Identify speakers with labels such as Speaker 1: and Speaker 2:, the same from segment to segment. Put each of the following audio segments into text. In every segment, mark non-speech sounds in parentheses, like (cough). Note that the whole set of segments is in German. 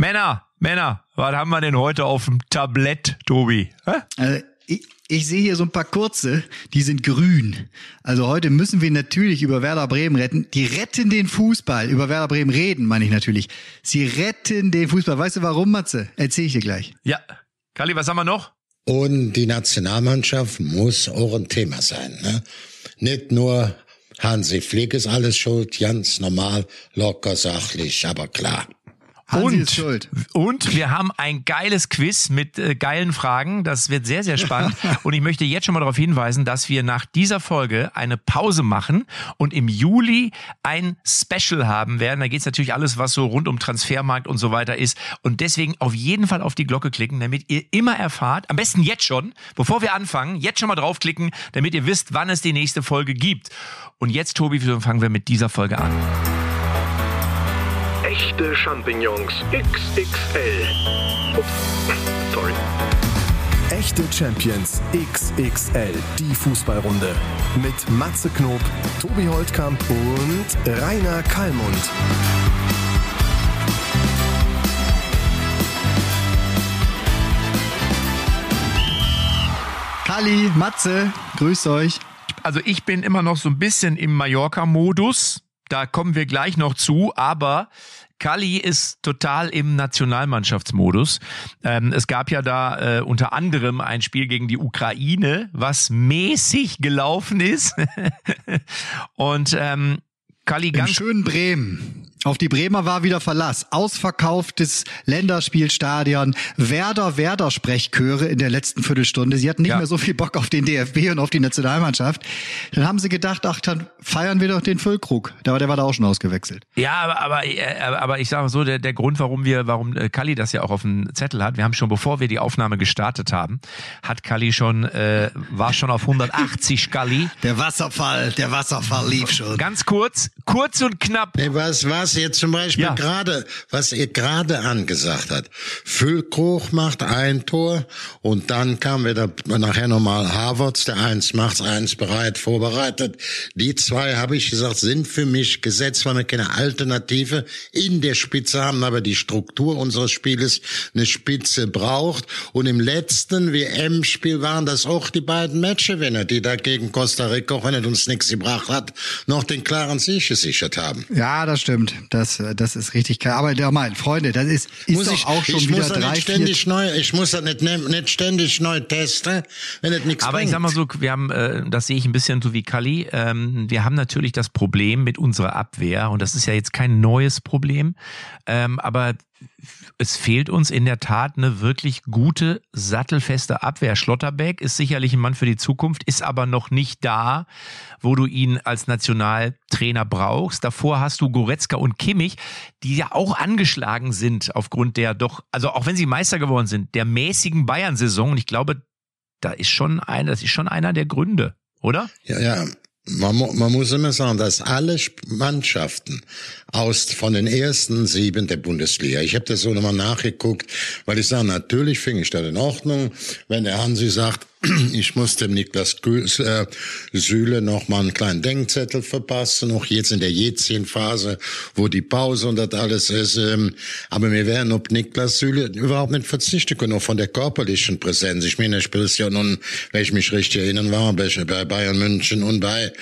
Speaker 1: Männer, Männer, was haben wir denn heute auf dem Tablett, Tobi?
Speaker 2: Also, ich, ich sehe hier so ein paar kurze, die sind grün. Also heute müssen wir natürlich über Werder Bremen retten. Die retten den Fußball. Über Werder Bremen reden, meine ich natürlich. Sie retten den Fußball. Weißt du warum, Matze? Erzähl ich dir gleich.
Speaker 1: Ja. Kali, was haben wir noch?
Speaker 3: Und die Nationalmannschaft muss auch ein Thema sein. Ne? Nicht nur Hansi Flick ist alles schuld, ganz normal, locker, sachlich, aber klar.
Speaker 2: Hansi
Speaker 1: und,
Speaker 2: ist schuld.
Speaker 1: und wir haben ein geiles Quiz mit äh, geilen Fragen. Das wird sehr, sehr spannend. (laughs) und ich möchte jetzt schon mal darauf hinweisen, dass wir nach dieser Folge eine Pause machen und im Juli ein Special haben werden. Da geht es natürlich alles, was so rund um Transfermarkt und so weiter ist. Und deswegen auf jeden Fall auf die Glocke klicken, damit ihr immer erfahrt, am besten jetzt schon, bevor wir anfangen, jetzt schon mal draufklicken, damit ihr wisst, wann es die nächste Folge gibt. Und jetzt, Tobi, fangen wir mit dieser Folge an.
Speaker 4: Echte Champignons XXL. Ups, (laughs) sorry.
Speaker 5: Echte Champions XXL, die Fußballrunde. Mit Matze Knob, Tobi Holtkamp und Rainer Kallmund.
Speaker 2: Kali, Matze, grüßt euch.
Speaker 1: Also ich bin immer noch so ein bisschen im Mallorca-Modus. Da kommen wir gleich noch zu, aber Kali ist total im Nationalmannschaftsmodus. Ähm, es gab ja da äh, unter anderem ein Spiel gegen die Ukraine, was mäßig gelaufen ist. (laughs) Und ähm, Kali ganz
Speaker 2: schönen Bremen. Auf die Bremer war wieder Verlass. Ausverkauftes Länderspielstadion. Werder, Werder Sprechchöre in der letzten Viertelstunde. Sie hatten nicht
Speaker 1: Ja.
Speaker 2: mehr so viel Bock auf den DFB und auf die Nationalmannschaft. Dann haben sie gedacht, ach, dann feiern wir doch den Füllkrug. Da war der war da auch schon ausgewechselt.
Speaker 1: Ja, aber, aber, äh, aber ich sage so, der, der Grund, warum wir, warum äh, Kali das ja auch auf dem Zettel hat, wir haben schon, bevor wir die Aufnahme gestartet haben, hat Kali schon, äh, war schon auf 180 Kali.
Speaker 2: Der Wasserfall, der Wasserfall lief schon.
Speaker 1: Ganz kurz, kurz und knapp.
Speaker 3: Nee, was, was jetzt zum Beispiel
Speaker 1: Ja.
Speaker 3: gerade, was ihr gerade angesagt hat. Füllkrug macht ein Tor und dann kam wieder nachher nochmal Havertz, der eins macht's, eins bereit, vorbereitet. Die zwei, habe ich gesagt, sind für mich gesetzt, weil wir keine Alternative in der Spitze haben, aber die Struktur unseres Spieles eine Spitze braucht. Und im letzten WM-Spiel waren das auch die beiden Matchgewinner, die da gegen Costa Rica, auch wenn es uns nichts gebracht hat, noch den klaren Sieg gesichert haben.
Speaker 2: Ja, das stimmt. Das, äh, das ist richtig klar. Aber der mein Freunde, das ist, ist
Speaker 3: muss
Speaker 2: doch
Speaker 3: ich,
Speaker 2: auch schon
Speaker 3: ich
Speaker 2: wieder
Speaker 3: muss das
Speaker 2: drei,
Speaker 3: nicht ständig neu, ich muss das nicht, nicht ständig neu testen, wenn es nichts
Speaker 1: Aber
Speaker 3: bringt.
Speaker 1: ich sag mal so, wir haben, äh, das sehe ich ein bisschen so wie Kali. Ähm, wir haben natürlich das Problem mit unserer Abwehr und das ist ja jetzt kein neues Problem, ähm, aber es fehlt uns in der Tat eine wirklich gute, sattelfeste Abwehr. Schlotterbeck ist sicherlich ein Mann für die Zukunft, ist aber noch nicht da, wo du ihn als Nationaltrainer brauchst. Davor hast du Goretzka und Kimmich, die ja auch angeschlagen sind aufgrund der doch, also auch wenn sie Meister geworden sind, der mäßigen Bayern-Saison. Und ich glaube, da ist schon einer, das ist schon einer der Gründe, oder?
Speaker 3: Ja, ja. Man, man muss immer sagen, dass alle Mannschaften aus von den ersten sieben der Bundesliga, ich habe das so nochmal nachgeguckt, weil ich sage, natürlich finde ich das in Ordnung, wenn der Hansi sagt, ich muss dem Niklas Gü- äh, Süle noch mal einen kleinen Denkzettel verpassen, auch jetzt in der jetzigen Phase, wo die Pause und das alles ist. Ähm, aber wir werden ob Niklas Süle überhaupt nicht verzichten können, auch von der körperlichen Präsenz. Ich meine, er spielt ja nun, wenn ich mich richtig erinnern war, bei Bayern München und bei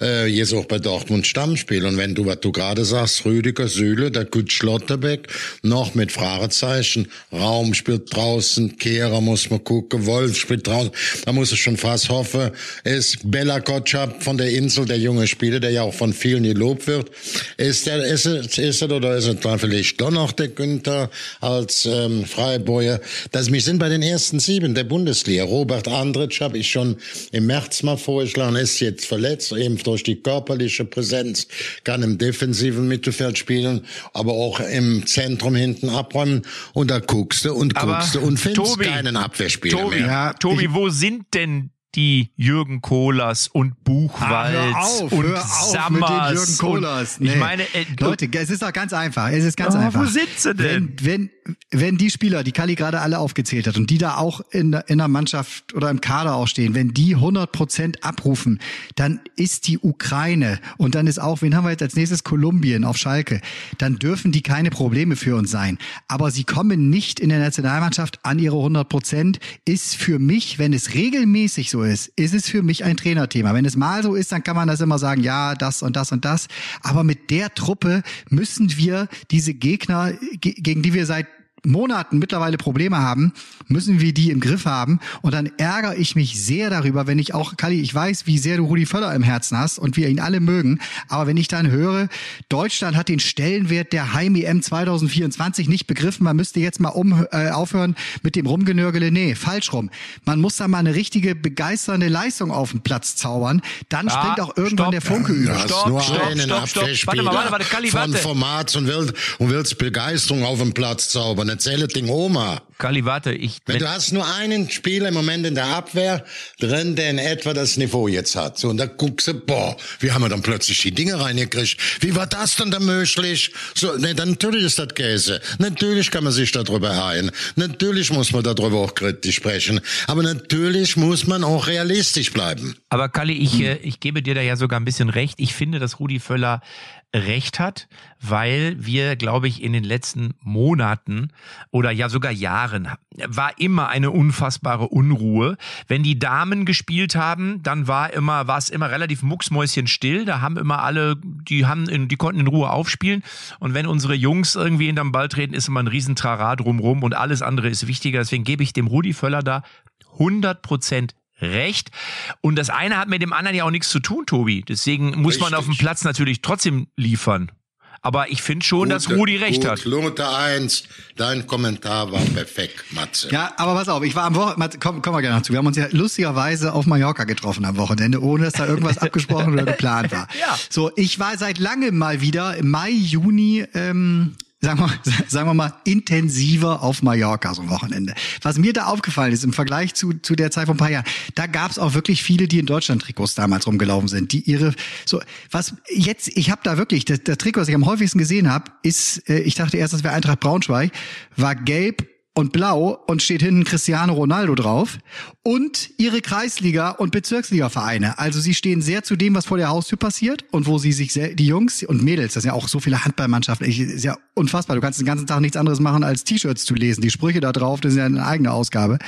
Speaker 3: äh, jetzt auch bei Dortmund Stammspiel. Und wenn du, was du gerade sagst, Rüdiger Süle, der gut Schlotterbeck, noch mit Fragezeichen, Raum spielt draußen, Kehrer muss man gucken, Wolf spielt draußen, da muss ich schon fast hoffen, ist Bella Kotschap von der Insel, der junge Spieler, der ja auch von vielen gelobt wird, ist der, ist es, ist es oder ist es dann vielleicht doch noch der Günther als ähm, Freiburger? Das, wir sind bei den ersten sieben der Bundesliga. Robert Andritsch habe ich schon im März mal vorgeschlagen, ist jetzt verletzt, eben durch die körperliche Präsenz, kann im defensiven Mittelfeld spielen, aber auch im Zentrum hinten abräumen. Und da guckst du und
Speaker 1: Aber,
Speaker 3: guckst du und findest
Speaker 1: Tobi,
Speaker 3: keinen Abwehrspieler
Speaker 1: Tobi,
Speaker 3: mehr.
Speaker 2: Ja,
Speaker 1: Tobi,
Speaker 2: ich-
Speaker 1: wo sind denn die Jürgen Kohlers und Buchwalds
Speaker 2: Ah, auf,
Speaker 1: und Sammers
Speaker 2: Jürgen Kohlers.
Speaker 1: Und, ich
Speaker 2: Nee.
Speaker 1: meine, äh,
Speaker 2: Leute, es ist doch ganz einfach. Es ist ganz
Speaker 1: Oh,
Speaker 2: einfach.
Speaker 1: wo sind sie denn?
Speaker 2: Wenn, wenn, wenn die Spieler, die Kali gerade alle aufgezählt hat und die da auch in, in der Mannschaft oder im Kader auch stehen, wenn die 100 Prozent abrufen, dann ist die Ukraine und dann ist auch, wen haben wir jetzt als nächstes? Kolumbien auf Schalke. Dann dürfen die keine Probleme für uns sein. Aber sie kommen nicht in der Nationalmannschaft an ihre 100 Prozent, ist für mich, wenn es regelmäßig so ist, ist es für mich ein Trainerthema. Wenn es mal so ist, dann kann man das immer sagen, ja, das und das und das. Aber mit der Truppe müssen wir diese Gegner, gegen die wir seit Monaten mittlerweile Probleme haben, müssen wir die im Griff haben. Und dann ärgere ich mich sehr darüber, wenn ich auch, Kali, ich weiß, wie sehr du Rudi Völler im Herzen hast und wir ihn alle mögen. Aber wenn ich dann höre, Deutschland hat den Stellenwert der Heim-EM 2024 nicht begriffen, man müsste jetzt mal um, äh, aufhören mit dem Rumgenörgele. Nee, falsch rum. Man muss da mal eine richtige begeisternde Leistung auf den Platz zaubern. Dann ja, springt auch irgendwann stopp. der Funke über.
Speaker 3: Hast nur stopp, einen stopp, stopp. Warte mal, warte, warte, Kali, warte. von Format und willst, und willst Begeisterung auf den Platz zaubern erzähle Ding Oma.
Speaker 1: Kali, warte, ich.
Speaker 3: Wenn, du hast nur einen Spieler im Moment in der Abwehr drin, der in etwa das Niveau jetzt hat. So, und da guckst du, boah, wie haben wir dann plötzlich die Dinge reingekriegt? Wie war das denn da möglich? So, ne, dann natürlich ist das Käse. Natürlich kann man sich darüber ein. Natürlich muss man darüber auch kritisch sprechen. Aber natürlich muss man auch realistisch bleiben.
Speaker 1: Aber Kali, ich, hm. ich gebe dir da ja sogar ein bisschen recht. Ich finde, dass Rudi Völler recht hat, weil wir, glaube ich, in den letzten Monaten oder ja sogar Jahren war immer eine unfassbare Unruhe. Wenn die Damen gespielt haben, dann war immer, war es immer relativ mucksmäuschen still. Da haben immer alle, die haben, in, die konnten in Ruhe aufspielen. Und wenn unsere Jungs irgendwie in den Ball treten, ist immer ein Riesentrara drumrum und alles andere ist wichtiger. Deswegen gebe ich dem Rudi Völler da 100 Prozent recht. Und das eine hat mit dem anderen ja auch nichts zu tun, Tobi. Deswegen muss Richtig. man auf dem Platz natürlich trotzdem liefern. Aber ich finde schon, Gute, dass Rudi recht gut. hat.
Speaker 3: Lothar 1, dein Kommentar war perfekt, Matze.
Speaker 2: Ja, aber pass auf, ich war am Wochenende, komm, kommen wir gerne noch zu. Wir haben uns ja lustigerweise auf Mallorca getroffen am Wochenende, ohne dass da irgendwas (laughs) abgesprochen oder geplant war. Ja. So, ich war seit langem mal wieder im Mai, Juni ähm, sagen wir, (laughs) sagen wir mal, intensiver auf Mallorca so ein Wochenende. Was mir da aufgefallen ist im Vergleich zu, zu der Zeit von ein paar Jahren, da gab es auch wirklich viele, die in Deutschland Trikots damals rumgelaufen sind, die ihre so was jetzt, ich habe da wirklich, das, das Trikot, was ich am häufigsten gesehen habe, ist, äh, ich dachte erst, das wäre Eintracht Braunschweig, war gelb und blau und steht hinten Cristiano Ronaldo drauf und ihre Kreisliga- und Bezirksliga-Vereine. Also sie stehen sehr zu dem, was vor der Haustür passiert und wo sie sich, sehr, die Jungs und Mädels, das sind ja auch so viele Handballmannschaften, ich, ist ja unfassbar. Du kannst den ganzen Tag nichts anderes machen, als T-Shirts zu lesen. Die Sprüche da drauf, das ist ja eine eigene Ausgabe.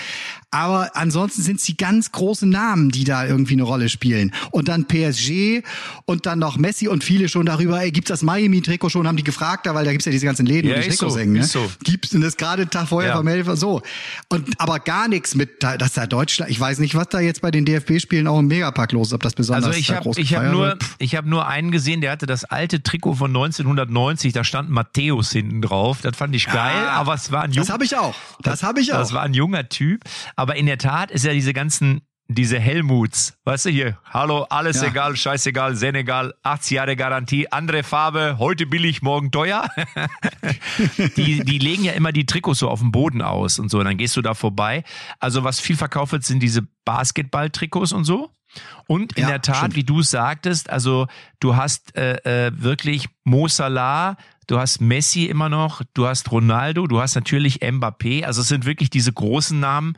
Speaker 2: Aber ansonsten sind es die ganz großen Namen, die da irgendwie eine Rolle spielen. Und dann PSG und dann noch Messi und viele schon darüber, ey, gibt's das Miami-Trikot schon, haben die gefragt, da, weil da gibt's ja diese ganzen Läden, ja, wo die Trikots so, hängen. Ne? So. Gibt's denn das gerade Tag vorher ja. vermeldet? So. Und aber gar nichts mit, dass da Deutschland, ich weiß nicht, was da jetzt bei den DFB-Spielen auch im Megapack los ist, ob das besonders
Speaker 1: Also ich habe ich hab nur, ich hab nur einen gesehen, der hatte das alte Trikot von 1990, da stand Matthäus hinten drauf. Das fand ich geil, ja, aber es war ein junger.
Speaker 2: Das habe ich auch. Das habe ich auch.
Speaker 1: Das war ein junger Typ. Aber in der Tat ist ja diese ganzen diese Helmuts, weißt du hier, hallo, alles ja. egal, scheißegal, Senegal, 80 Jahre Garantie, andere Farbe, heute billig, morgen teuer. (laughs) die, die legen ja immer die Trikots so auf dem Boden aus und so, und dann gehst du da vorbei. Also was viel verkauft wird, sind diese Basketball-Trikots und so. Und in ja, der Tat, stimmt. wie du sagtest, also du hast äh, äh, wirklich Mo Salah, du hast Messi immer noch, du hast Ronaldo, du hast natürlich Mbappé. Also es sind wirklich diese großen Namen.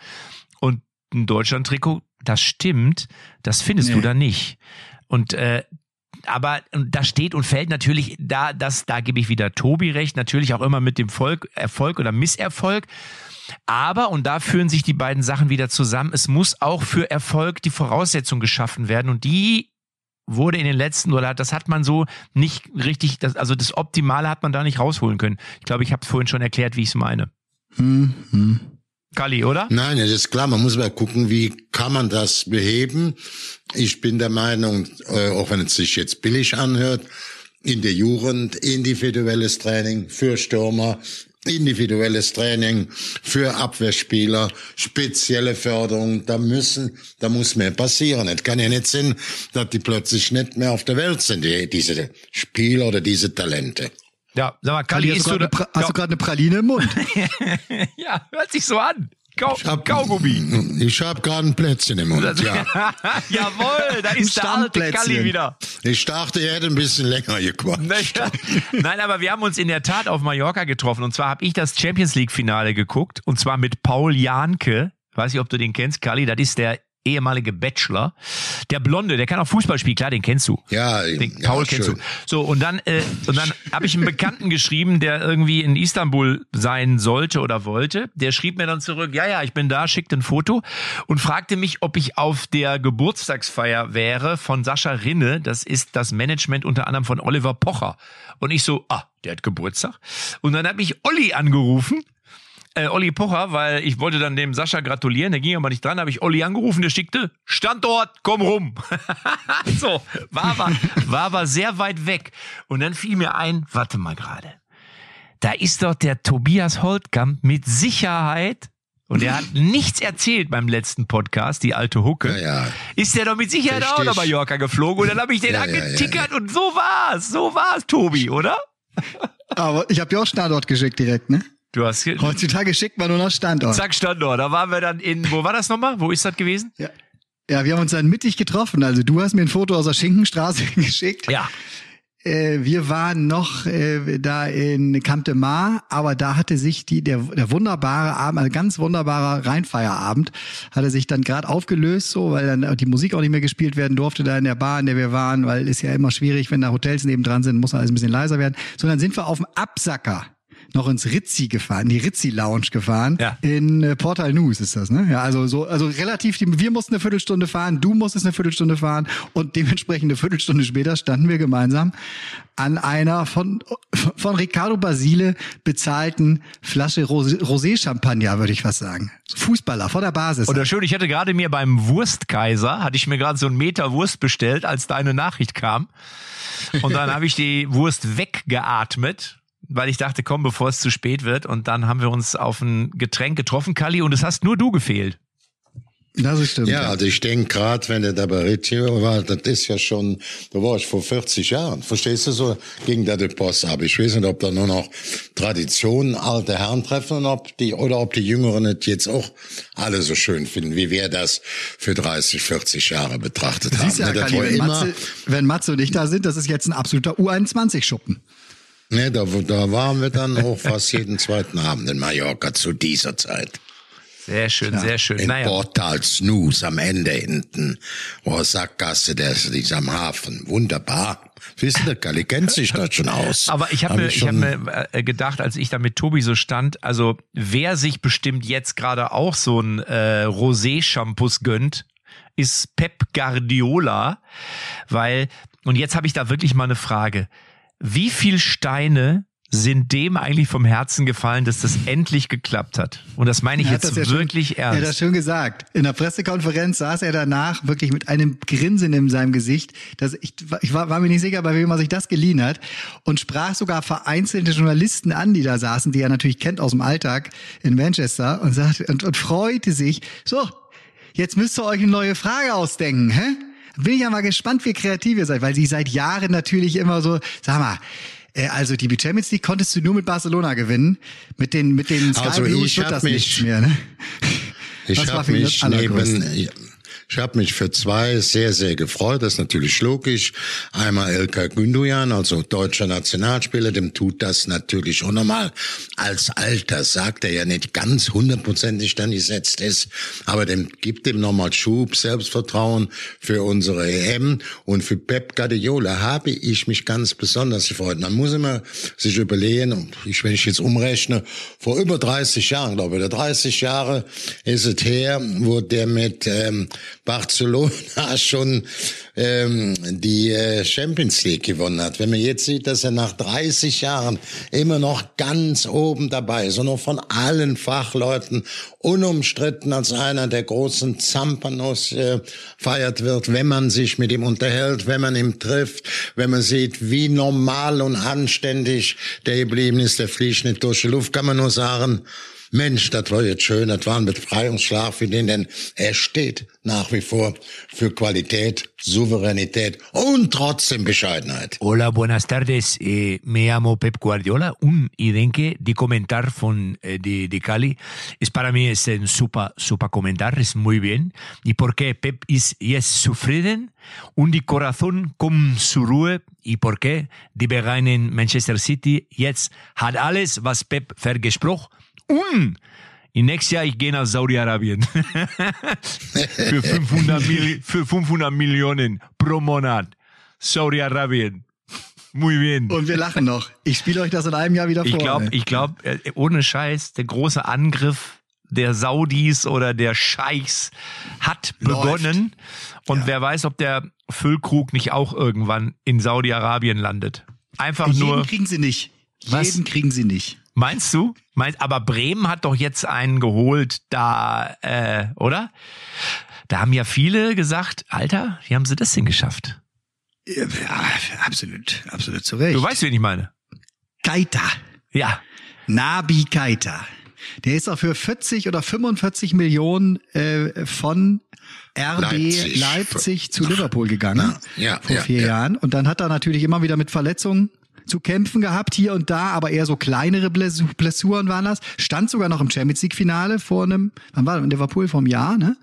Speaker 1: Und ein Deutschland-Trikot, das stimmt, das findest nee. du da nicht. Und äh, aber da steht und fällt natürlich, da, das, da gebe ich wieder Tobi recht, natürlich auch immer mit dem Volk, Erfolg oder Misserfolg. Aber, und da führen sich die beiden Sachen wieder zusammen, es muss auch für Erfolg die Voraussetzung geschaffen werden. Und die wurde in den letzten, oder das hat man so nicht richtig, das, also das Optimale hat man da nicht rausholen können. Ich glaube, ich habe es vorhin schon erklärt, wie ich es meine. Hm, Kali, oder?
Speaker 3: Nein, das ist klar. Man muss mal gucken, wie kann man das beheben. Ich bin der Meinung, äh, auch wenn es sich jetzt billig anhört, in der Jugend individuelles Training für Stürmer, individuelles Training für Abwehrspieler, spezielle Förderung, da müssen, da muss mehr passieren. Es kann ja nicht sein, dass die plötzlich nicht mehr auf der Welt sind, die, diese Spieler oder diese Talente.
Speaker 1: Ja, sag mal, Kali,
Speaker 2: Kali hast, du, du, hast ja. du gerade eine Praline im Mund? (laughs)
Speaker 1: ja, hört sich so an. Kau
Speaker 3: Ich hab,
Speaker 1: Kaugummi.
Speaker 3: Ich habe gerade ein Plätzchen im Mund, ja. (laughs)
Speaker 1: Jawohl, da ist der alte. Kalli wieder.
Speaker 3: Ich dachte, er hätte ein bisschen länger gequatscht.
Speaker 1: Nein, aber wir haben uns in der Tat auf Mallorca getroffen. Und zwar habe ich das Champions League-Finale geguckt. Und zwar mit Paul Janke. Weiß nicht, ob du den kennst, Kali. Das ist der ehemalige Bachelor. Der Blonde, der kann auch Fußball spielen. Klar, den kennst du.
Speaker 3: Ja,
Speaker 1: Den
Speaker 3: ja,
Speaker 1: Paul kennst
Speaker 3: schön.
Speaker 1: du. So, und dann, äh, und dann habe ich einen Bekannten geschrieben, der irgendwie in Istanbul sein sollte oder wollte. Der schrieb mir dann zurück, ja, ja, ich bin da, schickte ein Foto und fragte mich, ob ich auf der Geburtstagsfeier wäre von Sascha Rinne. Das ist das Management unter anderem von Oliver Pocher. Und ich so, ah, der hat Geburtstag. Und dann hat mich Olli angerufen äh, Olli Pocher, weil ich wollte dann dem Sascha gratulieren, der ging aber nicht dran, habe ich Olli angerufen, der schickte, Standort, komm rum. (laughs) so, war aber, war aber sehr weit weg. Und dann fiel mir ein, warte mal gerade, da ist doch der Tobias Holtkamp mit Sicherheit, und er hat nichts erzählt beim letzten Podcast, die alte Hucke,
Speaker 3: Ja, ja.
Speaker 1: ist der doch mit Sicherheit auch
Speaker 3: Richtig.
Speaker 1: nach Mallorca geflogen und dann habe ich den
Speaker 3: Ja, ja, ja,
Speaker 1: angetickert und so war's, so war's, Tobi, oder?
Speaker 2: Aber ich habe dir auch Standort geschickt direkt, ne?
Speaker 1: Du hast hier,
Speaker 2: Heutzutage schickt man nur noch Standort.
Speaker 1: Zack, Standort. Da waren wir dann in, wo war das nochmal? Wo ist das gewesen?
Speaker 2: Ja. ja, wir haben uns dann mittig getroffen. Also du hast mir ein Foto aus der Schinkenstraße (laughs) geschickt.
Speaker 1: Ja.
Speaker 2: Äh, wir waren noch äh, da in Camp de Mar, aber da hatte sich die der, der wunderbare Abend, also ganz wunderbarer Rheinfeierabend, hatte sich dann gerade aufgelöst, so, weil dann die Musik auch nicht mehr gespielt werden durfte da in der Bar, in der wir waren, weil ist ja immer schwierig, wenn da Hotels nebendran sind, muss alles ein bisschen leiser werden. Sondern sind wir auf dem Absacker noch ins Ritzi gefahren, die Ritzi Lounge gefahren.
Speaker 1: Ja.
Speaker 2: In äh, Portal News ist das, ne? Ja, also so, also relativ, die, wir mussten eine Viertelstunde fahren, du musstest eine Viertelstunde fahren und dementsprechend eine Viertelstunde später standen wir gemeinsam an einer von, von Riccardo Basile bezahlten Flasche Rosé, Rosé Champagner, würde ich fast sagen. Fußballer vor der Basis.
Speaker 1: Oder schön, ich hatte gerade mir beim Wurstkaiser, hatte ich mir gerade so einen Meter Wurst bestellt, als deine Nachricht kam. Und dann (laughs) habe ich die Wurst weggeatmet, weil ich dachte, komm, bevor es zu spät wird. Und dann haben wir uns auf ein Getränk getroffen, Kali, und es hast nur du gefehlt.
Speaker 2: das ist stimmt.
Speaker 3: Ja, also ich denke gerade, wenn der da bei Ritchie war, das ist ja schon, da war ich vor 40 Jahren. Verstehst du so? Ging da der Post ab. Ich weiß nicht, ob da nur noch Traditionen, alte Herren treffen und ob die, oder ob die Jüngeren es jetzt auch alle so schön finden, wie wir das für 30, 40 Jahre betrachtet haben.
Speaker 2: Siehst du ja,
Speaker 3: war
Speaker 2: wenn,
Speaker 3: immer,
Speaker 2: Matze, wenn Matze und ich da sind, das ist jetzt ein absoluter U21-Schuppen.
Speaker 3: Ne, da, da waren wir dann auch fast jeden zweiten Abend in Mallorca zu dieser Zeit.
Speaker 1: Sehr schön, sehr schön.
Speaker 3: In
Speaker 1: Naja.
Speaker 3: Portal Snooze am Ende hinten, wo Sackgasse, der ist, die ist am Hafen. Wunderbar. Wisst ihr, Kalli kennt sich da schon aus.
Speaker 1: Aber ich habe
Speaker 3: Hab
Speaker 1: mir, ich hab mir äh, gedacht, als ich da mit Tobi so stand, also wer sich bestimmt jetzt gerade auch so ein äh, Rosé-Shampoos gönnt, ist Pep Guardiola, weil, und jetzt habe ich da wirklich mal eine Frage. Wie viel Steine sind dem eigentlich vom Herzen gefallen, dass das endlich geklappt hat? Und das meine ich jetzt
Speaker 2: ja
Speaker 1: wirklich
Speaker 2: Er hat das
Speaker 1: ernst.
Speaker 2: schon gesagt. In der Pressekonferenz saß er danach wirklich mit einem Grinsen in seinem Gesicht. Dass ich ich war, war mir nicht sicher, bei wem er sich das geliehen hat. Und sprach sogar vereinzelte Journalisten an, die da saßen, die er natürlich kennt aus dem Alltag in Manchester und, sagte, und, und freute sich. So, jetzt müsst ihr euch eine neue Frage ausdenken. Hä? Bin ich ja mal gespannt, wie kreativ ihr seid, weil sie seit Jahren natürlich immer so, sag mal, äh, also die Champions League konntest du nur mit Barcelona gewinnen. Mit den, mit den Sky
Speaker 3: Also
Speaker 2: Blues
Speaker 3: ich
Speaker 2: wird das
Speaker 3: mich-
Speaker 2: nichts mehr, ne?
Speaker 3: Ich
Speaker 2: Das war
Speaker 3: habe mich neben, ich habe mich für zwei sehr, sehr gefreut. Das ist natürlich logisch. Einmal Ilkay Gündogan, also deutscher Nationalspieler, dem tut das natürlich unnormal. Als Alter sagt er ja nicht ganz hundertprozentig dann gesetzt ist, aber dem gibt dem nochmal Schub, Selbstvertrauen für unsere EM. Und für Pep Guardiola habe ich mich ganz besonders gefreut. Man muss immer sich überlegen, und ich, wenn ich jetzt umrechne, vor über 30 Jahren, glaube ich, oder 30 Jahre ist es her, wo der mit ähm, Barcelona (laughs) schon ähm, die äh, Champions League gewonnen hat. Wenn man jetzt sieht, dass er nach 30 Jahren immer noch ganz oben dabei ist und noch von allen Fachleuten unumstritten als einer der großen Zampanos äh, feiert wird, wenn man sich mit ihm unterhält, wenn man ihn trifft, wenn man sieht, wie normal und anständig der geblieben ist, der fliegt nicht durch die Luft, kann man nur sagen, Mensch, das war jetzt schön, das war ein Befreiungsschlag für den, denn er steht nach wie vor für Qualität, Souveränität und trotzdem Bescheidenheit.
Speaker 1: Hola, buenas tardes. Eh, me llamo Pep Guardiola. Un y denke, die Kommentar von eh, de, de Cali es para mí es un super, super Kommentar, es muy bien. Y porque Pep ist jetzt zufrieden und die Corazon kommt zur Ruhe. Y porque die Vereinen Manchester City jetzt hat alles, was Pep vergesprochen und im nächsten Jahr, ich gehe nach Saudi-Arabien. (laughs) für, 500 Mil für 500 Millionen pro Monat. Saudi-Arabien. Muy bien.
Speaker 2: Und wir lachen noch. Ich spiele euch das in einem Jahr wieder
Speaker 1: Ich
Speaker 2: vor.
Speaker 1: glaube,
Speaker 2: ey.
Speaker 1: ich glaube, ohne Scheiß, der große Angriff der Saudis oder der Scheichs hat
Speaker 2: Läuft.
Speaker 1: begonnen. Und wer weiß, ob der Füllkrug nicht auch irgendwann in Saudi-Arabien landet. Einfach
Speaker 2: Jeden
Speaker 1: nur.
Speaker 2: kriegen sie nicht.
Speaker 1: Was?
Speaker 2: Jeden kriegen sie nicht.
Speaker 1: Meinst du? Meinst, aber Bremen hat doch jetzt einen geholt, da, äh, oder? Da haben ja viele gesagt, Alter, wie haben sie das denn geschafft?
Speaker 2: Ja, absolut, absolut zu Recht.
Speaker 1: Du weißt, wen ich meine.
Speaker 2: Keita.
Speaker 1: Ja.
Speaker 2: Nabi Keita. Der ist auch für 40 oder 45 Millionen äh, von RB Leipzig,
Speaker 3: Leipzig.
Speaker 2: zu Liverpool gegangen
Speaker 3: Na, ja,
Speaker 2: vor
Speaker 3: ja,
Speaker 2: vier
Speaker 3: ja.
Speaker 2: Jahren. Und dann hat er natürlich immer wieder mit Verletzungen zu kämpfen gehabt, hier und da, aber eher so kleinere Blessu- Blessuren waren das. Stand sogar noch im Champions League Finale vor einem, wann war das? in Liverpool vor einem Jahr, ne?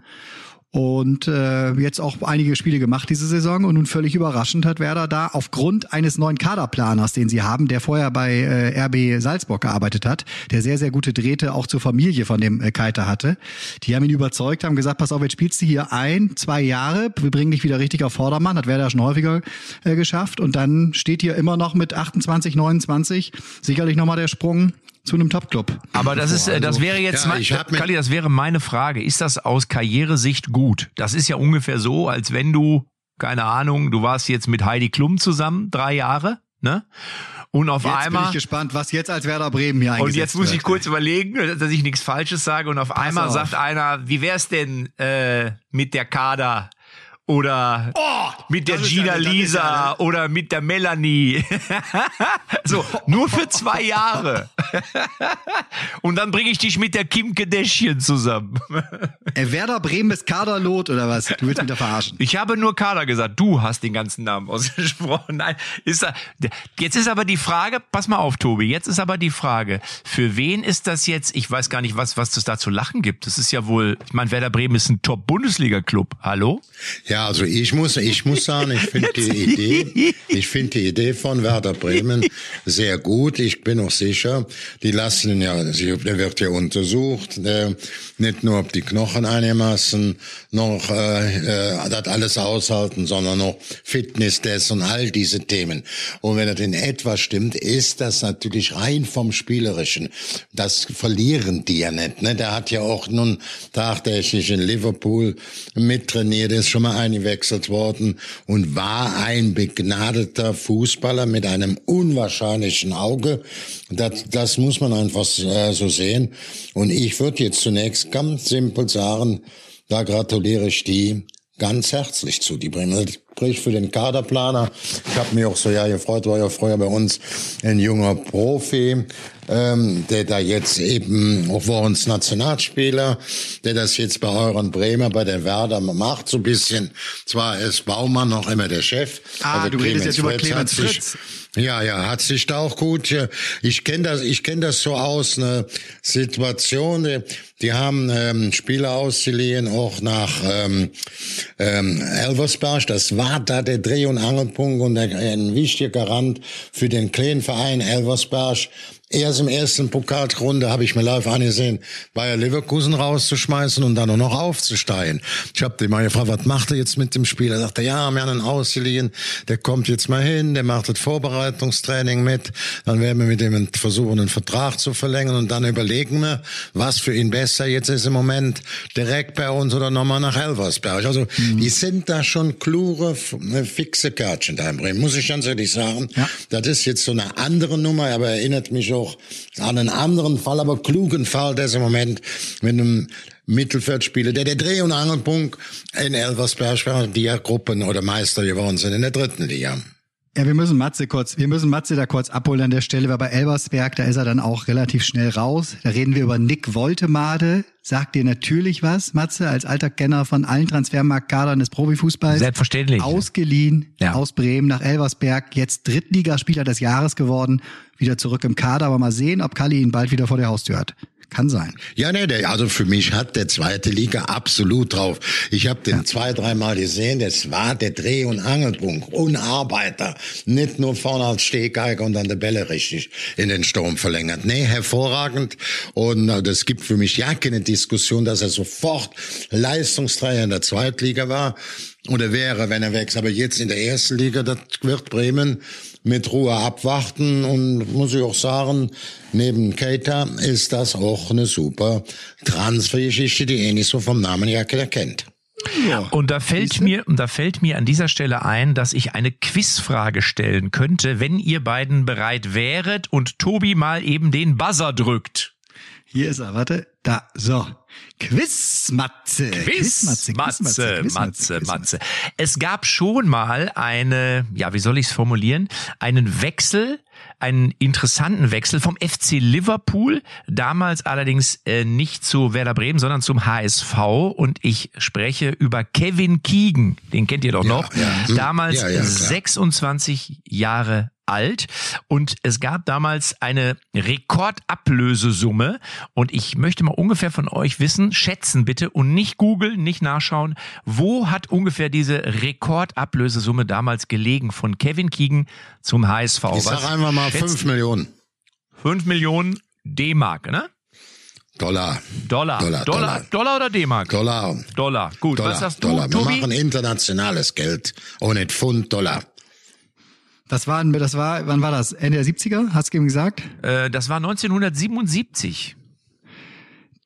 Speaker 2: Und äh, jetzt auch einige Spiele gemacht diese Saison und nun völlig überraschend hat Werder da aufgrund eines neuen Kaderplaners, den sie haben, der vorher bei äh, RB Salzburg gearbeitet hat, der sehr, sehr gute Drähte auch zur Familie von dem äh, Keiter hatte. Die haben ihn überzeugt, haben gesagt, pass auf, jetzt spielst du hier ein, zwei Jahre, wir bringen dich wieder richtig auf Vordermann, hat Werder schon häufiger äh, geschafft und dann steht hier immer noch mit 28, 29 sicherlich nochmal der Sprung zu einem Top-Club.
Speaker 1: Aber das ist, äh, das
Speaker 2: Also,
Speaker 1: wäre jetzt,
Speaker 3: ja,
Speaker 1: mein,
Speaker 3: ich
Speaker 1: Kalli, das wäre meine Frage. Ist das aus Karrieresicht gut? Das ist ja ungefähr so, als wenn du, keine Ahnung, du warst jetzt mit Heidi Klum zusammen, drei Jahre, ne? Und auf
Speaker 2: Jetzt bin
Speaker 1: einmal.
Speaker 2: ich gespannt, was jetzt als Werder Bremen hier
Speaker 1: Und
Speaker 2: eingesetzt
Speaker 1: jetzt muss ich
Speaker 2: wird.
Speaker 1: kurz überlegen, dass ich nichts Falsches sage. Und auf einmal
Speaker 2: auf.
Speaker 1: sagt einer, wie wär's denn äh, mit der Kader? Oder mit der
Speaker 2: Oh, das ist
Speaker 1: Gina
Speaker 2: ist
Speaker 1: Lisa
Speaker 2: ja-
Speaker 1: oder mit der Melanie. (laughs) so, nur für zwei Jahre. (laughs) Und dann bringe ich dich mit der Kim Kardashian zusammen.
Speaker 2: Äh, Werder Bremen ist Kaderlot oder was? Du willst mich da verarschen.
Speaker 1: Ich habe nur Kader gesagt. Du hast den ganzen Namen ausgesprochen. Nein, ist da, jetzt ist aber die Frage, pass mal auf, Tobi, jetzt ist aber die Frage, für wen ist das jetzt, ich weiß gar nicht, was, was es da zu lachen gibt. Das ist ja wohl, ich meine, Werder Bremen ist ein Top-Bundesliga-Club. Hallo?
Speaker 3: Ja, also ich muss, ich muss sagen, ich finde die Idee, ich finde die Idee von Werder Bremen sehr gut. Ich bin auch sicher, die lassen ihn ja, der wird ja untersucht, äh, nicht nur ob die Knochen einigermaßen noch äh, äh, das alles aushalten, sondern noch Fitness-Tests und all diese Themen. Und wenn das in etwa stimmt, ist das natürlich rein vom Spielerischen. Das verlieren die ja nicht. Ne? Der hat ja auch nun tagtäglich in Liverpool mittrainiert, ist schon mal eingewechselt worden und war ein begnadeter Fußballer mit einem unwahrscheinlichen Auge. Das, das muss man einfach äh, so sehen. Und ich würde jetzt zunächst ganz simpel sagen, da gratuliere ich die ganz herzlich zu, die Bremer. Das spricht für den Kaderplaner. Ich habe mich auch so ja gefreut, war ja früher bei uns ein junger Profi, ähm, der da jetzt eben, auch war uns Nationalspieler, der das jetzt bei euren Bremer, bei der Werder macht, so ein bisschen. Zwar ist Baumann noch immer der Chef.
Speaker 2: Ah, du redest jetzt über Clemens
Speaker 3: sich-
Speaker 2: Fritz.
Speaker 3: ja, ja, hat sich da auch gut. Ich kenne das, ich kenne das so aus eine Situation. Die, die haben ähm, Spieler ausgeliehen, auch nach ähm, ähm, Elversberg. Das war da der Dreh- und Angelpunkt und der, ein wichtiger Garant für den kleinen Verein Elversberg. Erst im ersten Pokalrunde habe ich mir live angesehen, Bayer Leverkusen rauszuschmeißen und dann nur noch aufzusteigen. Ich habe den mal gefragt, was macht er jetzt mit dem Spieler? Er sagte, ja, wir haben einen ausgeliehen, der kommt jetzt mal hin, der macht das Vorbereitungstraining mit, dann werden wir mit dem versuchen, einen Vertrag zu verlängern und dann überlegen wir, was für ihn besser jetzt ist im Moment, direkt bei uns oder nochmal nach Elversberg. Also die sind da schon klure, ne, fixe Kärtchen da in Bremen, muss ich ganz ehrlich sagen.
Speaker 2: Ja.
Speaker 3: Das ist jetzt so eine andere Nummer, aber erinnert mich auch an einen anderen Fall, aber klugen Fall, der im Moment mit einem Mittelfeldspieler, der der Dreh- und Angelpunkt in Elversberg die ja Gruppen oder Meister geworden sind in der dritten Liga.
Speaker 2: Ja, wir müssen Matze kurz, wir müssen Matze da kurz abholen an der Stelle, weil bei Elbersberg, da ist er dann auch relativ schnell raus. Da reden wir über Nick Woltemade. Sagt dir natürlich was, Matze, als alter Kenner von allen Transfermarktkadern des Profifußballs.
Speaker 1: Selbstverständlich.
Speaker 2: Ausgeliehen
Speaker 1: Ja.
Speaker 2: aus Bremen nach Elversberg, jetzt Drittligaspieler des Jahres geworden, wieder zurück im Kader. Aber mal sehen, ob Kalli ihn bald wieder vor der Haustür hat. Kann sein.
Speaker 3: Ja, nee, der, also für mich hat der zweite Liga absolut drauf. Ich habe den zwei, dreimal gesehen, das war der Dreh- und Angelpunkt. Und Arbeiter. Nicht nur vorne als Stehgeiger und dann der Bälle richtig in den Sturm verlängert. Nee, hervorragend. Und äh, das gibt für mich ja keine Diskussion, dass er sofort Leistungsträger in der Zweitliga war. Oder wäre, wenn er wächst. Aber jetzt in der ersten Liga, das wird Bremen mit Ruhe abwarten und muss ich auch sagen, neben Keita ist das auch eine super Transfergeschichte, die eh nicht so vom Namen her kennt.
Speaker 1: Und da fällt mir, und da fällt mir an dieser Stelle ein, dass ich eine Quizfrage stellen könnte, wenn ihr beiden bereit wäret und Tobi mal eben den Buzzer drückt.
Speaker 2: Hier ist er, warte. Da, so. Quizmatze.
Speaker 1: Quiz, Matze, Matze,
Speaker 2: Quizmatze,
Speaker 1: Matze, Es gab schon mal eine, ja, wie soll ich es formulieren, einen Wechsel, einen interessanten Wechsel vom FC Liverpool, damals allerdings äh, nicht zu Werder Bremen, sondern zum HSV und ich spreche über Kevin Keegan, den kennt ihr doch noch,
Speaker 3: ja.
Speaker 1: Damals
Speaker 3: Ja, ja, klar.
Speaker 1: 26 Jahre alt und es gab damals eine Rekordablösesumme und ich möchte mal ungefähr von euch wissen, schätzen bitte und nicht googeln, nicht nachschauen, wo hat ungefähr diese Rekordablösesumme damals gelegen von Kevin Keegan zum HSV?
Speaker 3: Ich sag einfach mal
Speaker 1: schätzt-
Speaker 3: fünf Millionen
Speaker 1: 5 Millionen D-Mark, ne?
Speaker 3: Dollar.
Speaker 1: Dollar.
Speaker 3: Dollar,
Speaker 1: Dollar, Dollar, oder D-Mark?
Speaker 3: Dollar.
Speaker 1: Dollar. Gut,
Speaker 3: Dollar.
Speaker 1: was sagst du,
Speaker 3: Dollar. Wir
Speaker 1: Tobi?
Speaker 3: machen internationales Geld nicht Pfund, Dollar.
Speaker 2: Das war, das war, wann war das? Ende der 70er? Hast du eben gesagt?
Speaker 1: Äh, das war 1977.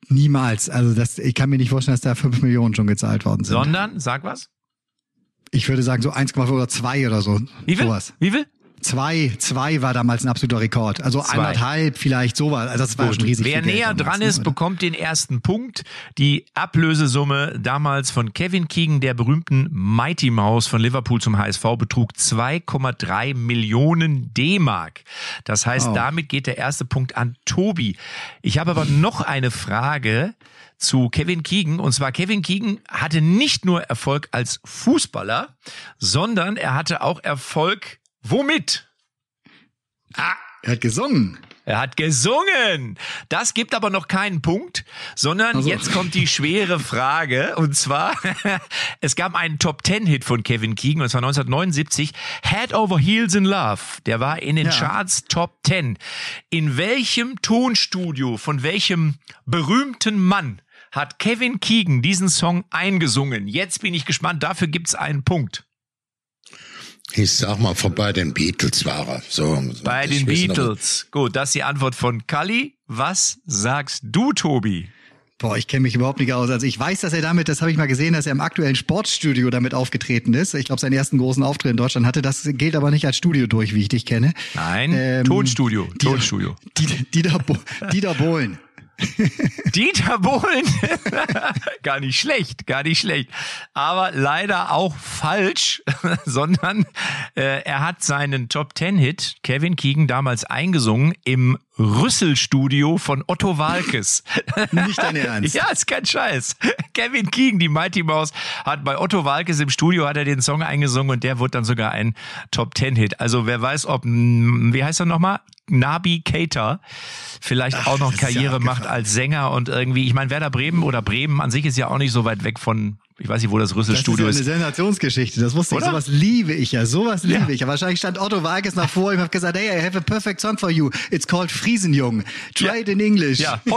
Speaker 2: Niemals. Also das, ich kann mir nicht vorstellen, dass da fünf Millionen schon gezahlt worden sind.
Speaker 1: Sondern, sag was?
Speaker 2: Ich würde sagen so 1,5 oder zwei oder so.
Speaker 1: Wie viel?
Speaker 2: Sowas.
Speaker 1: Wie viel?
Speaker 2: Zwei, zwei war damals ein absoluter Rekord. Also
Speaker 1: Zwei.
Speaker 2: anderthalb vielleicht sowas. Also das war schon riesig.
Speaker 1: Wer näher
Speaker 2: damals,
Speaker 1: dran
Speaker 2: ne,
Speaker 1: ist,
Speaker 2: oder?
Speaker 1: bekommt den ersten Punkt. Die Ablösesumme damals von Kevin Keegan, der berühmten Mighty Mouse von Liverpool zum HSV, betrug 2,3 Millionen D-Mark. Das heißt,
Speaker 2: Wow.
Speaker 1: damit geht der erste Punkt an Tobi. Ich habe aber noch eine Frage zu Kevin Keegan. Und zwar Kevin Keegan hatte nicht nur Erfolg als Fußballer, sondern er hatte auch Erfolg womit?
Speaker 2: Er hat gesungen.
Speaker 1: Er hat gesungen. Das gibt aber noch keinen Punkt, sondern
Speaker 2: Also.
Speaker 1: jetzt kommt die schwere Frage. Und zwar, (laughs) es gab einen Top-Ten-Hit von Kevin Keegan, und zwar 1979, Head Over Heels in Love. Der war in den
Speaker 2: Ja.
Speaker 1: Charts Top 10. In welchem Tonstudio, von welchem berühmten Mann hat Kevin Keegan diesen Song eingesungen? Jetzt bin ich gespannt. Dafür gibt's einen Punkt.
Speaker 3: Ich sag mal, vorbei den Beatles war er. So,
Speaker 1: Bei den Beatles. Gut, das ist die Antwort von Kali. Was sagst du, Tobi?
Speaker 2: Boah, ich kenne mich überhaupt nicht aus. Also ich weiß, dass er damit, das habe ich mal gesehen, dass er im aktuellen Sportstudio damit aufgetreten ist. Ich glaube, seinen ersten großen Auftritt in Deutschland hatte. Das gilt aber nicht als Studio durch, wie ich dich kenne.
Speaker 1: Nein,
Speaker 2: Ähm,
Speaker 1: Tonstudio. Tonstudio.
Speaker 2: Dieter, Dieter, Dieter Bohlen.
Speaker 1: Dieter Bohlen. (laughs) gar nicht schlecht, gar nicht schlecht. Aber leider auch falsch, (laughs) sondern äh, er hat seinen Top Ten Hit Kevin Keegan damals eingesungen im Rüsselstudio von Otto Walkes. (laughs)
Speaker 2: Nicht dein Ernst.
Speaker 1: Ja, ist kein Scheiß. Kevin Keegan, die Mighty Mouse, hat bei Otto Walkes im Studio hat er den Song eingesungen und der wurde dann sogar ein Top Ten Hit. Also wer weiß, ob, mm, wie heißt er nochmal? Nabi Keita vielleicht auch noch
Speaker 2: ja
Speaker 1: Karriere
Speaker 2: abgefahren.
Speaker 1: macht als Sänger und irgendwie, ich meine, Werder Bremen oder Bremen an sich ist ja auch nicht so weit weg von, ich weiß nicht, wo das
Speaker 2: Das ist
Speaker 1: Rüsselstudio
Speaker 2: ja
Speaker 1: ist.
Speaker 2: eine Sensationsgeschichte, das wusste
Speaker 1: Oder?
Speaker 2: ich. Sowas liebe ich ja, sowas liebe
Speaker 1: Ja.
Speaker 2: ich. Aber wahrscheinlich stand Otto Walkes nach vor ihm und hat gesagt, hey, I have a perfect song for you. It's called Friesenjung. Try
Speaker 1: Ja.
Speaker 2: it in English.
Speaker 1: Ja. (laughs)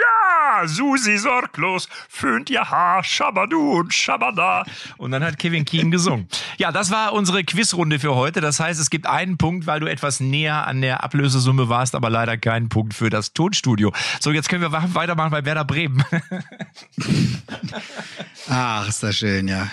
Speaker 1: Ja, Susi sorglos, föhnt ihr Haar, Schabadu und Schabada. Und dann hat Kevin Keegan gesungen. Ja, das war unsere Quizrunde für heute. Das heißt, es gibt einen Punkt, weil du etwas näher an der Ablösesumme warst, aber leider keinen Punkt für das Tonstudio. So, jetzt können wir weitermachen bei Werder Bremen. (laughs)
Speaker 2: Ach, ist das schön, ja.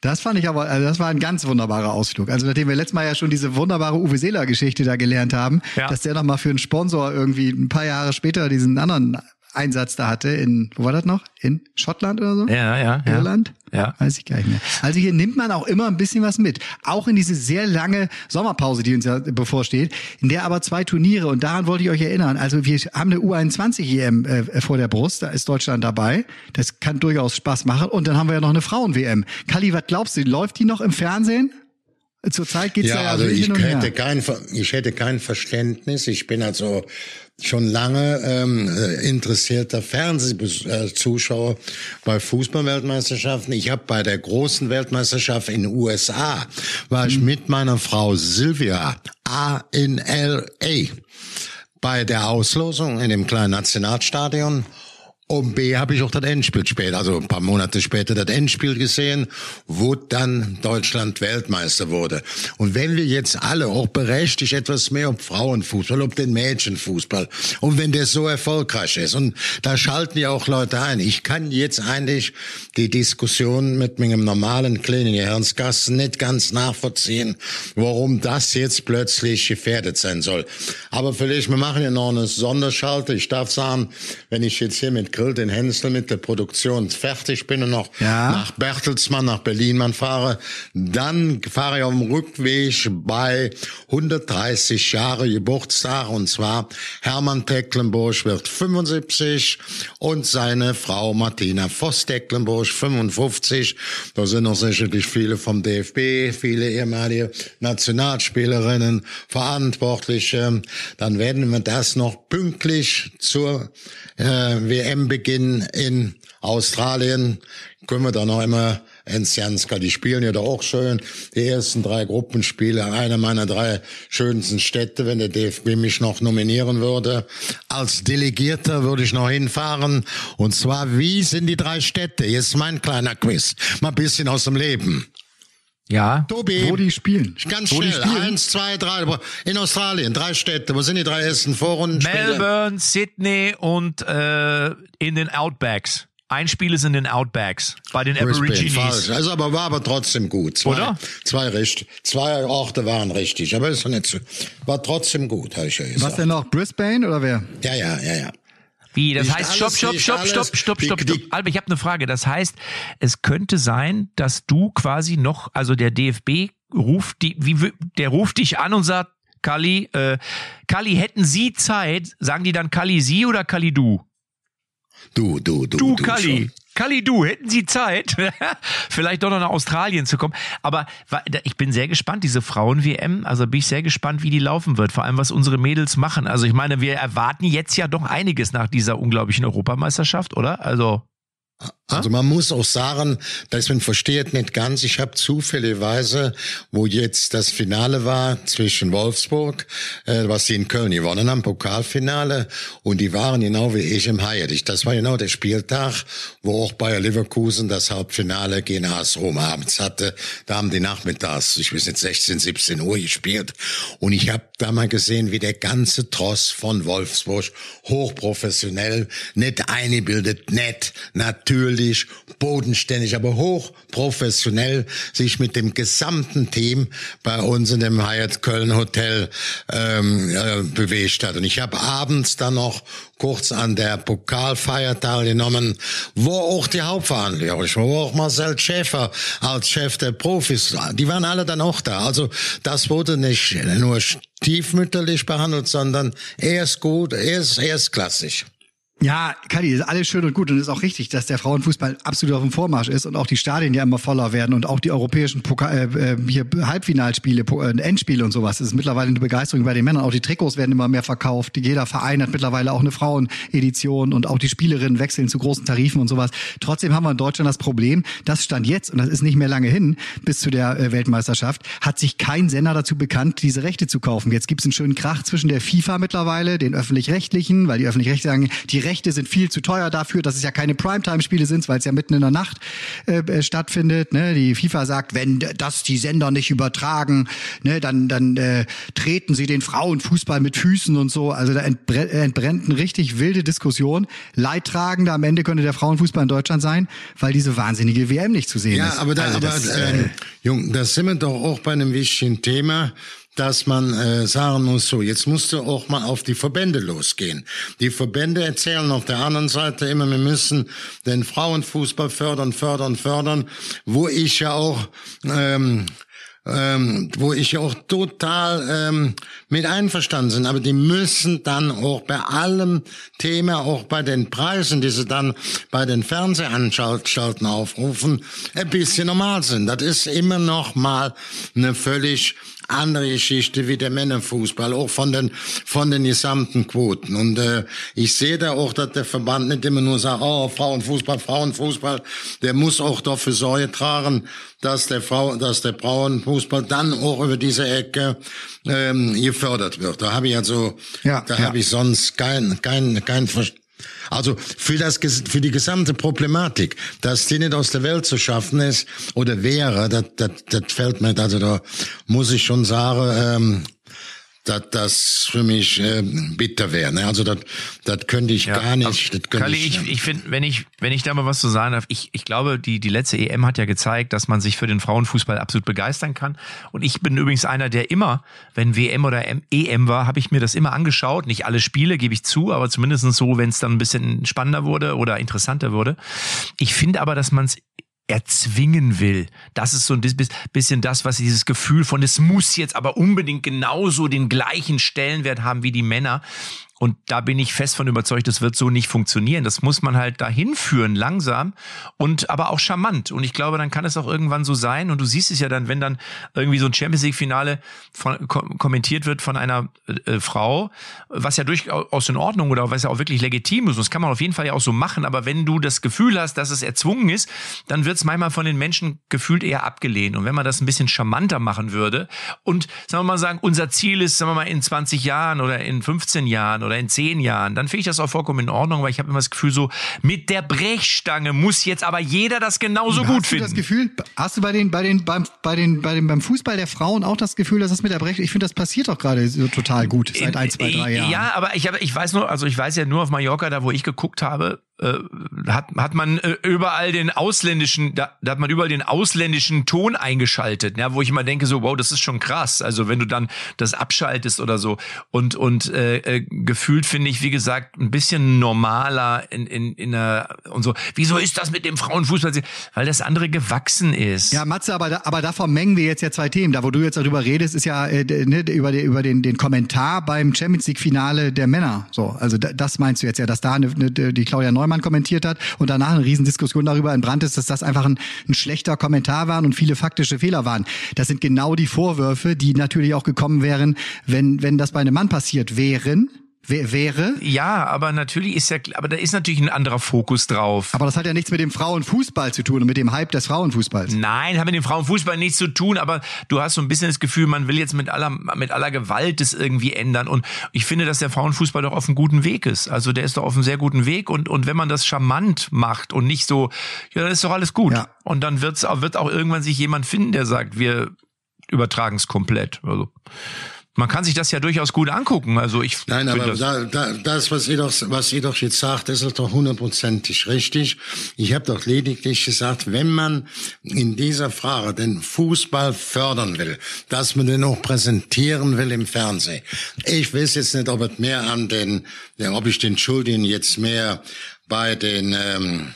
Speaker 2: Das fand ich aber, also das war ein ganz wunderbarer Ausflug. Also nachdem wir letztes Mal ja schon diese wunderbare Uwe Seeler Geschichte da gelernt haben,
Speaker 1: Ja.
Speaker 2: dass der nochmal für einen Sponsor irgendwie ein paar Jahre später diesen anderen Einsatz da hatte in, wo war das noch? In Schottland oder so?
Speaker 1: Ja, ja, ja.
Speaker 2: Irland?
Speaker 1: Ja.
Speaker 2: Weiß ich gar nicht mehr. Also hier nimmt man auch immer ein bisschen was mit. Auch in diese sehr lange Sommerpause, die uns ja bevorsteht, in der aber zwei Turniere, und daran wollte ich euch erinnern, also wir haben eine U21-EM äh, vor der Brust, da ist Deutschland dabei. Das kann durchaus Spaß machen. Und dann haben wir ja noch eine Frauen-WM. Kali, was glaubst du, läuft die noch im Fernsehen? Zurzeit geht's ja,
Speaker 3: Ja, also
Speaker 2: so
Speaker 3: ich hätte kein, ich hätte kein Verständnis. Ich bin also schon lange ähm, äh, interessierter Fernsehzuschauer bei Fußballweltmeisterschaften. Ich habe bei der großen Weltmeisterschaft in den USA war ich mit meiner Frau Sylvia A in LA bei der Auslosung in dem kleinen Nationalstadion. Und B habe ich auch das Endspiel später, also ein paar Monate später das Endspiel gesehen, wo dann Deutschland Weltmeister wurde. Und wenn wir jetzt alle auch berechtigt etwas mehr um Frauenfußball, um den Mädchenfußball, und wenn der so erfolgreich ist, und da schalten ja auch Leute ein. Ich kann jetzt eigentlich die Diskussion mit meinem normalen kleinen Gehirnskasten nicht ganz nachvollziehen, warum das jetzt plötzlich gefährdet sein soll. Aber vielleicht, wir machen ja noch eine Sonderschalte. Ich darf sagen, wenn ich jetzt hier mit Grill den Hänsel mit der Produktion fertig bin und noch
Speaker 2: Ja.
Speaker 3: nach Bertelsmann, nach Berlin man fahre, dann fahre ich auf dem Rückweg bei 130 Jahre Geburtstag und zwar Hermann Tecklenburg wird 75 und seine Frau Martina Voss-Tecklenburg 55. Da sind noch sicherlich viele vom DFB, viele ehemalige Nationalspielerinnen, Verantwortliche. Dann werden wir das noch pünktlich zur äh, WM-Beginn in Australien können wir da noch immer Enzianska, die spielen ja da auch schön. Die ersten drei Gruppenspiele, einer meiner drei schönsten Städte, wenn der DFB mich noch nominieren würde. Als Delegierter würde ich noch hinfahren. Und zwar, wie sind die drei Städte? Jetzt mein kleiner Quiz. Mal ein bisschen aus dem Leben.
Speaker 1: Ja.
Speaker 3: Tobi.
Speaker 2: Wo die spielen.
Speaker 3: Ganz
Speaker 2: Wo
Speaker 3: schnell.
Speaker 2: spielen.
Speaker 3: Eins, zwei, drei. In Australien, drei Städte. Wo sind die drei ersten Vorrundenspiele?
Speaker 1: Melbourne, Sydney und äh, in den Outbacks. Ein Spiel ist in den Outbacks bei den
Speaker 3: Brisbane,
Speaker 1: Aborigines.
Speaker 3: falsch. Also, aber war aber trotzdem gut. Zwei,
Speaker 1: Oder?
Speaker 3: Zwei richtig. Zwei Orte waren richtig, aber ist doch nicht so. War trotzdem gut, habe ich ja gesagt.
Speaker 2: Was denn noch? Brisbane oder wer?
Speaker 3: Ja, ja, ja, ja.
Speaker 1: Wie, das
Speaker 3: Nicht
Speaker 1: heißt,
Speaker 3: alles,
Speaker 1: stopp, stopp, stopp,
Speaker 3: alles.
Speaker 1: stopp, stopp,
Speaker 3: Die-
Speaker 1: stopp, stopp.
Speaker 3: die-
Speaker 1: Albert, ich habe eine Frage. Das heißt, es könnte sein, dass du quasi noch, also der DFB ruft die, wie, der ruft dich an und sagt, Kali, äh, Kali, hätten Sie Zeit? Sagen die dann Kali Sie oder Kali du?
Speaker 3: Du, du, du.
Speaker 1: Du,
Speaker 3: du
Speaker 1: Kali.
Speaker 3: schon.
Speaker 1: Kali, du, hätten Sie Zeit, (laughs) vielleicht doch noch nach Australien zu kommen. Aber ich bin sehr gespannt, diese Frauen-WM. Also bin ich sehr gespannt, wie die laufen wird. Vor allem, was unsere Mädels machen. Also ich meine, wir erwarten jetzt ja doch einiges nach dieser unglaublichen Europameisterschaft, oder? Also,
Speaker 3: Also man muss auch sagen, dass man versteht nicht ganz. Ich habe zufälligerweise, wo jetzt das Finale war zwischen Wolfsburg, äh, was sie in Köln gewonnen haben, Pokalfinale, und die waren genau wie ich im Haidt. Das war genau der Spieltag, wo auch Bayer Leverkusen das Hauptfinale gegen AS Rom abends hatte. Da haben die nachmittags, ich weiß nicht, 16, 17 Uhr gespielt. Und ich habe da mal gesehen, wie der ganze Tross von Wolfsburg hochprofessionell, nicht eingebildet, nett, natürlich, bodenständig, aber hochprofessionell sich mit dem gesamten Team bei uns in dem Hyatt Köln Hotel ähm, äh, bewegt hat. Und ich habe abends dann noch kurz an der Pokalfeier teilgenommen, wo auch die Hauptverantwortlichen, wo auch Marcel Schäfer als Chef der Profis, die waren alle dann auch da. Also das wurde nicht nur stiefmütterlich behandelt, sondern erst gut, erst erstklassig.
Speaker 2: Ja, Kadi, ist alles schön und gut und ist auch richtig, dass der Frauenfußball absolut auf dem Vormarsch ist und auch die Stadien ja immer voller werden und auch die europäischen Pokal, äh, äh, hier Halbfinalspiele, äh, Endspiele und sowas. Das ist mittlerweile eine Begeisterung bei den Männern. Auch die Trikots werden immer mehr verkauft. Jeder Verein hat mittlerweile auch eine Frauenedition und auch die Spielerinnen wechseln zu großen Tarifen und sowas. Trotzdem haben wir in Deutschland das Problem, das stand jetzt und das ist nicht mehr lange hin bis zu der äh, Weltmeisterschaft, hat sich kein Sender dazu bekannt, diese Rechte zu kaufen. Jetzt gibt es einen schönen Krach zwischen der FIFA mittlerweile, den öffentlich-rechtlichen, weil die öffentlich-rechtlichen sagen, die Rechte sind viel zu teuer dafür, dass es ja keine Primetime-Spiele sind, weil es ja mitten in der Nacht äh, äh, stattfindet. Ne? Die FIFA sagt, wenn das die Sender nicht übertragen, ne, dann, dann äh, treten sie den Frauenfußball mit Füßen und so. Also da entbre entbrennt eine richtig wilde Diskussion. Leidtragender am Ende könnte der Frauenfußball in Deutschland sein, weil diese wahnsinnige WM nicht zu sehen
Speaker 3: Ja,
Speaker 2: ist.
Speaker 3: aber, da,
Speaker 2: Also
Speaker 3: aber
Speaker 2: das,
Speaker 3: ähm,
Speaker 2: äh,
Speaker 3: Jung, da sind wir doch auch bei einem wichtigen Thema. Dass man äh, sagen muss, so, jetzt musst du auch mal auf die Verbände losgehen. Die Verbände erzählen auf der anderen Seite immer, wir müssen den Frauenfußball fördern, fördern, fördern, wo ich ja auch ähm, ähm, wo ich auch total ähm, mit einverstanden bin. Aber die müssen dann auch bei allem Thema, auch bei den Preisen, die sie dann bei den Fernsehanstalten aufrufen, ein bisschen normal sind. Das ist immer noch mal eine völlig andere Geschichte wie der Männerfußball, auch von den von den gesamten Quoten. Und äh, ich sehe da auch, dass der Verband nicht immer nur sagt, oh Frauenfußball, Frauenfußball, der muss auch dafür Sorge tragen, dass der Frau, dass der Frauenfußball dann auch über diese Ecke ähm, gefördert wird. Da habe ich also, ja, da ja. habe ich sonst kein kein kein Verständnis also für das für die gesamte Problematik, dass die nicht aus der Welt zu schaffen ist oder wäre, das, das, das fällt mir, also da muss ich schon sagen, ähm, dass das für mich äh, bitter wäre. Ne? Also das, das könnte ich ja, gar nicht. Das
Speaker 1: Kalli, ich, ich, ich finde, wenn ich, wenn ich da mal was zu sagen darf, ich, ich glaube, die, die letzte EM hat ja gezeigt, dass man sich für den Frauenfußball absolut begeistern kann. Und ich bin übrigens einer, der immer, wenn WM oder EM war, habe ich mir das immer angeschaut. Nicht alle Spiele, gebe ich zu, aber zumindest so, wenn es dann ein bisschen spannender wurde oder interessanter wurde. Ich finde aber, dass man es erzwingen will. Das ist so ein bisschen das, was dieses Gefühl von, es muss jetzt aber unbedingt genauso den gleichen Stellenwert haben wie die Männer. Und da bin ich fest von überzeugt, das wird so nicht funktionieren. Das muss man halt dahin führen, langsam und aber auch charmant. Und ich glaube, dann kann es auch irgendwann so sein. Und du siehst es ja dann, wenn dann irgendwie so ein Champions League-Finale kommentiert wird von einer äh, Frau, was ja durchaus in Ordnung oder was ja auch wirklich legitim ist. Das kann man auf jeden Fall ja auch so machen. Aber wenn du das Gefühl hast, dass es erzwungen ist, dann wird es manchmal von den Menschen gefühlt eher abgelehnt. Und wenn man das ein bisschen charmanter machen würde und, sagen wir mal sagen, unser Ziel ist, sagen wir mal, in 20 Jahren oder in 15 Jahren oder oder in zehn Jahren, dann finde ich das auch vollkommen in Ordnung, weil ich habe immer das Gefühl, so mit der Brechstange muss jetzt aber jeder das genauso
Speaker 2: hast
Speaker 1: gut finden.
Speaker 2: Hast du das Gefühl, hast du bei den, bei den, beim, bei den, bei den, beim Fußball der Frauen auch das Gefühl, dass das mit der Brechstange, ich finde, das passiert doch gerade so total gut seit ein, zwei, drei Jahren.
Speaker 1: Ja, aber ich, habe, ich weiß nur, also ich weiß ja nur auf Mallorca, da wo ich geguckt habe, äh, hat, hat man äh, überall den ausländischen, da, da hat man überall den ausländischen Ton eingeschaltet, ja, wo ich immer denke, so, wow, das ist schon krass. Also wenn du dann das abschaltest oder so. Und, und äh, äh, gefühlt finde ich, wie gesagt, ein bisschen normaler in, in, in der und so. Wieso ist das mit dem Frauenfußball? Weil das andere gewachsen ist.
Speaker 2: Ja, Matze, aber, da, aber davon mengen wir jetzt ja zwei Themen. Da, wo du jetzt darüber redest, ist ja äh, ne, über, den, über den, den Kommentar beim Champions League-Finale der Männer. So, also das meinst du jetzt ja, dass da eine, die Claudia Neumann Neumann kommentiert hat und danach eine Riesendiskussion darüber entbrannt ist, dass das einfach ein, ein schlechter Kommentar war und viele faktische Fehler waren. Das sind genau die Vorwürfe, die natürlich auch gekommen wären, wenn, wenn das bei einem Mann passiert wären wäre?
Speaker 1: Ja, aber natürlich ist ja, aber da ist natürlich ein anderer Fokus drauf.
Speaker 2: Aber das hat ja nichts mit dem Frauenfußball zu tun und mit dem Hype des Frauenfußballs.
Speaker 1: Nein, hat mit dem Frauenfußball nichts zu tun, aber du hast so ein bisschen das Gefühl, man will jetzt mit aller, mit aller Gewalt das irgendwie ändern und ich finde, dass der Frauenfußball doch auf einem guten Weg ist. Also der ist doch auf einem sehr guten Weg und, und wenn man das charmant macht und nicht so, ja, dann ist doch alles gut. Ja. Und dann wird's, wird auch irgendwann sich jemand finden, der sagt, wir übertragen es komplett. Also man kann sich das ja durchaus gut angucken. Also ich
Speaker 3: Nein, aber das, da, da, das, was ihr doch, was ihr doch jetzt sagt, das ist doch hundertprozentig richtig. Ich habe doch lediglich gesagt, wenn man in dieser Frage den Fußball fördern will, dass man den auch präsentieren will im Fernsehen. Ich weiß jetzt nicht, ob es mehr an den, ob ich den Schuldigen jetzt mehr bei den ähm,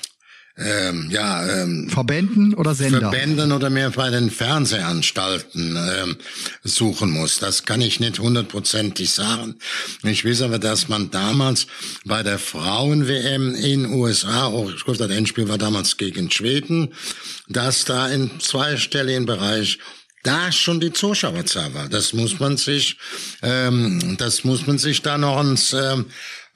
Speaker 3: ähm, ja, ähm,
Speaker 2: Verbänden oder Sender?
Speaker 3: Verbänden oder mehr bei den Fernsehanstalten ähm, suchen muss. Das kann ich nicht hundertprozentig sagen. Ich weiß aber, dass man damals bei der Frauen-WM in USA, auch ich glaube, das Endspiel war damals gegen Schweden, dass da im zweistelligen Bereich da schon die Zuschauerzahl war. Das muss man sich, ähm, das muss man sich da noch ans ähm,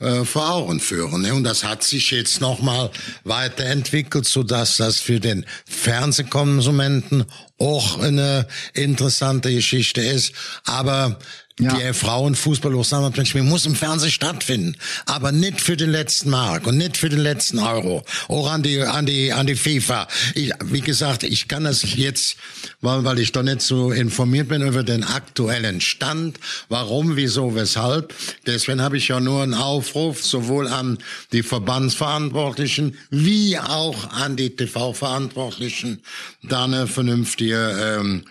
Speaker 3: äh, vor Augen führen. Ne? Und das hat sich jetzt nochmal weiterentwickelt, so dass das für den Fernsehkonsumenten auch eine interessante Geschichte ist. Aber ja. Die Frauenfußball Mensch, muss im Fernsehen stattfinden, aber nicht für den letzten Mark und nicht für den letzten Euro, auch an die an die an die FIFA. Ich, wie gesagt, ich kann das jetzt, weil, weil ich doch nicht so informiert bin über den aktuellen Stand, warum, wieso, weshalb. Deswegen habe ich ja nur einen Aufruf sowohl an die Verbandsverantwortlichen wie auch an die TV-Verantwortlichen, da eine vernünftige ähm,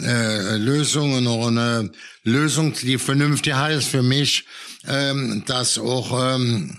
Speaker 3: äh, Lösungen eine Lösung, die vernünftig heißt für mich, ähm, dass auch ähm,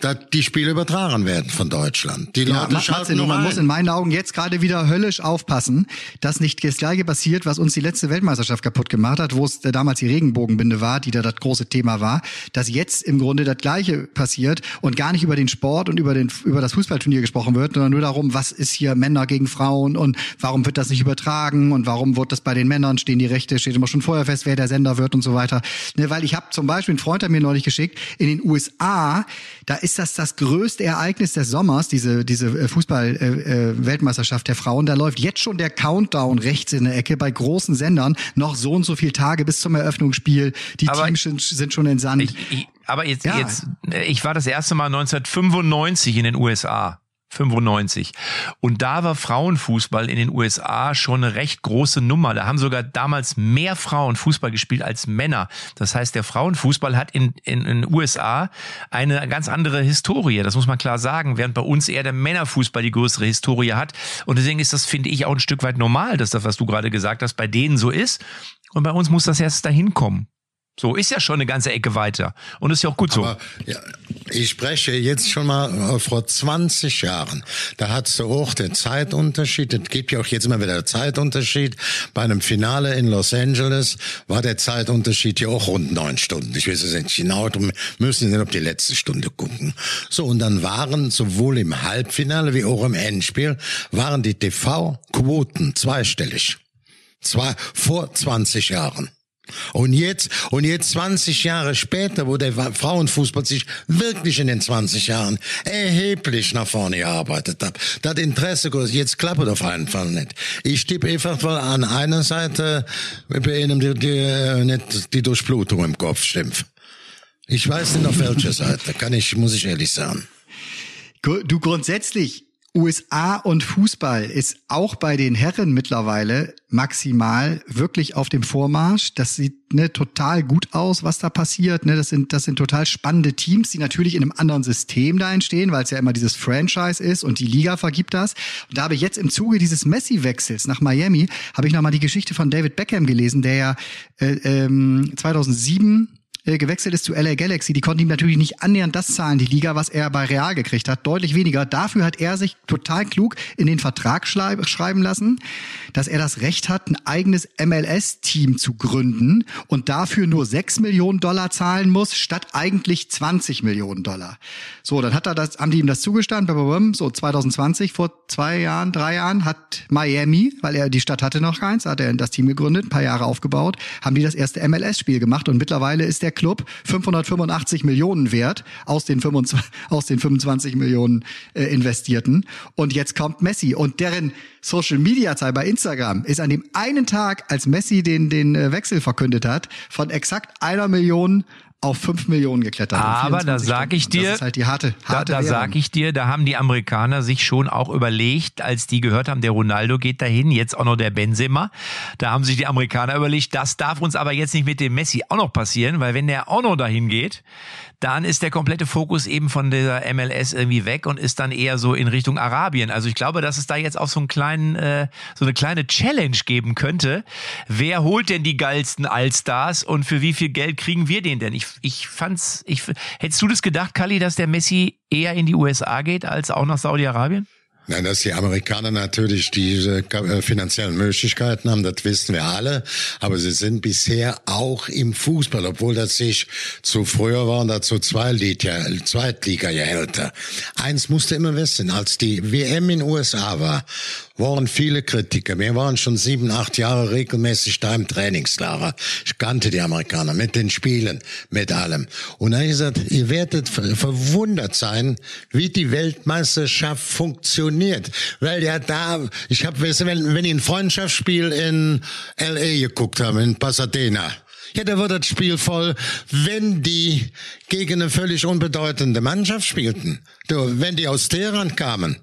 Speaker 3: dass die Spiele übertragen werden von Deutschland. Die
Speaker 2: Ja,
Speaker 3: Leute schalten
Speaker 2: nur man muss in meinen Augen jetzt gerade wieder höllisch aufpassen, dass nicht das gleiche passiert, was uns die letzte Weltmeisterschaft kaputt gemacht hat, wo es damals die Regenbogenbinde war, die da das große Thema war, dass jetzt im Grunde das gleiche passiert und gar nicht über den Sport und über den über das Fußballturnier gesprochen wird, sondern nur darum, was ist hier Männer gegen Frauen und warum wird das nicht übertragen und warum wird das bei den Männern stehen die Rechte, steht immer schon vorher fest, wer der Sender wird und so weiter. Ne, weil ich habe zum Beispiel, ein Freund hat mir neulich geschickt, in den USA, da ist das das größte Ereignis des Sommers, diese, diese Fußball-Weltmeisterschaft der Frauen. Da läuft jetzt schon der Countdown rechts in der Ecke bei großen Sendern. Noch so und so viele Tage bis zum Eröffnungsspiel. Die
Speaker 1: Aber
Speaker 2: Teams sind, sind schon entsandt.
Speaker 1: Ich, ich, aber jetzt,
Speaker 2: Ja.
Speaker 1: jetzt, äh, ich war das erste Mal 1995 in den USA. 95. Und da war Frauenfußball in den USA schon eine recht große Nummer. Da haben sogar damals mehr Frauen Fußball gespielt als Männer. Das heißt, der Frauenfußball hat in, in, in den USA eine ganz andere Historie. Das muss man klar sagen. Während bei uns eher der Männerfußball die größere Historie hat. Und deswegen ist das, finde ich, auch ein Stück weit normal, dass das, was du gerade gesagt hast, bei denen so ist. Und bei uns muss das erst dahin kommen. So, ist ja schon eine ganze Ecke weiter. Und ist ja auch gut so.
Speaker 3: Aber ja, ich spreche jetzt schon mal äh, vor 20 Jahren. Da hat es auch den Zeitunterschied. Es gibt ja auch jetzt immer wieder Zeitunterschied. Bei einem Finale in Los Angeles war der Zeitunterschied ja auch rund neun Stunden. Ich weiß es nicht genau. Wir müssen dann auf die letzte Stunde gucken. So, und dann waren sowohl im Halbfinale wie auch im Endspiel waren die TV-Quoten zweistellig. Zwei, vor 20 Jahren. Und jetzt, und jetzt 20 Jahre später, wo der Frauenfußball sich wirklich in den 20 Jahren erheblich nach vorne gearbeitet hat, das Interesse, jetzt klappt auf jeden Fall nicht. Ich tippe einfach mal an einer Seite, bei einem die, die, nicht die Durchblutung im Kopf stimmt. Ich weiß nicht auf welcher Seite, kann ich, muss ich ehrlich sagen.
Speaker 2: Du grundsätzlich, USA und Fußball ist auch bei den Herren mittlerweile maximal wirklich auf dem Vormarsch. Das sieht ne, total gut aus, was da passiert. Ne, das sind das sind total spannende Teams, die natürlich in einem anderen System da entstehen, weil es ja immer dieses Franchise ist und die Liga vergibt das. Und da habe ich jetzt im Zuge dieses Messi-Wechsels nach Miami habe ich noch mal die Geschichte von David Beckham gelesen, der ja äh, ähm, 2007 äh, gewechselt ist zu LA Galaxy, die konnten ihm natürlich nicht annähernd das zahlen, die Liga, was er bei Real gekriegt hat, deutlich weniger. Dafür hat er sich total klug in den Vertrag schrei- schreiben lassen, dass er das Recht hat, ein eigenes MLS-Team zu gründen und dafür nur 6 Millionen Dollar zahlen muss, statt eigentlich 20 Millionen Dollar. So, dann hat er das, haben die ihm das zugestanden, so 2020, vor zwei Jahren, drei Jahren, hat Miami, weil er die Stadt hatte noch keins, hat er das Team gegründet, ein paar Jahre aufgebaut, haben die das erste MLS-Spiel gemacht und mittlerweile ist der Club 585 Millionen wert aus den 25, (laughs) aus den 25 Millionen äh, investierten. Und jetzt kommt Messi und deren Social Media Zahl bei Instagram ist an dem einen Tag, als Messi den, den äh, Wechsel verkündet hat, von exakt einer Million auf fünf Millionen geklettert.
Speaker 1: Aber da
Speaker 2: 24
Speaker 1: sag ich dir,
Speaker 2: das ist halt die harte,
Speaker 1: Da,
Speaker 2: harte
Speaker 1: da
Speaker 2: Währung.
Speaker 1: sag ich dir, da haben die Amerikaner sich schon auch überlegt, als die gehört haben, der Ronaldo geht dahin, jetzt auch noch der Benzema. Da haben sich die Amerikaner überlegt, das darf uns aber jetzt nicht mit dem Messi auch noch passieren, weil wenn der auch noch dahin geht, dann ist der komplette Fokus eben von der MLS irgendwie weg und ist dann eher so in Richtung Arabien. Also ich glaube, dass es da jetzt auch so einen kleinen, äh, so eine kleine Challenge geben könnte. Wer holt denn die geilsten Allstars und für wie viel Geld kriegen wir den denn? Ich, ich fand's, ich, hättest du das gedacht, Kali, dass der Messi eher in die USA geht als auch nach Saudi-Arabien?
Speaker 3: Nein, dass die Amerikaner natürlich diese äh, finanziellen Möglichkeiten haben, das wissen wir alle. Aber sie sind bisher auch im Fußball, obwohl das sich zu früher war, dazu Zweitliga, Zweitliga-Gehälter. Eins musste immer wissen, als die WM in USA war, waren viele Kritiker. Wir waren schon sieben, acht Jahre regelmäßig da im Trainingslager. Ich kannte die Amerikaner mit den Spielen, mit allem. Und dann habe ich gesagt, ihr werdet ver- verwundert sein, wie die Weltmeisterschaft funktioniert. Weil ja da, ich habe, wenn, wenn ich ein Freundschaftsspiel in L.A. geguckt habe, in Pasadena, Ja, da wird das Spiel voll, wenn die gegen eine völlig unbedeutende Mannschaft spielten. Du, wenn die aus Teheran kamen.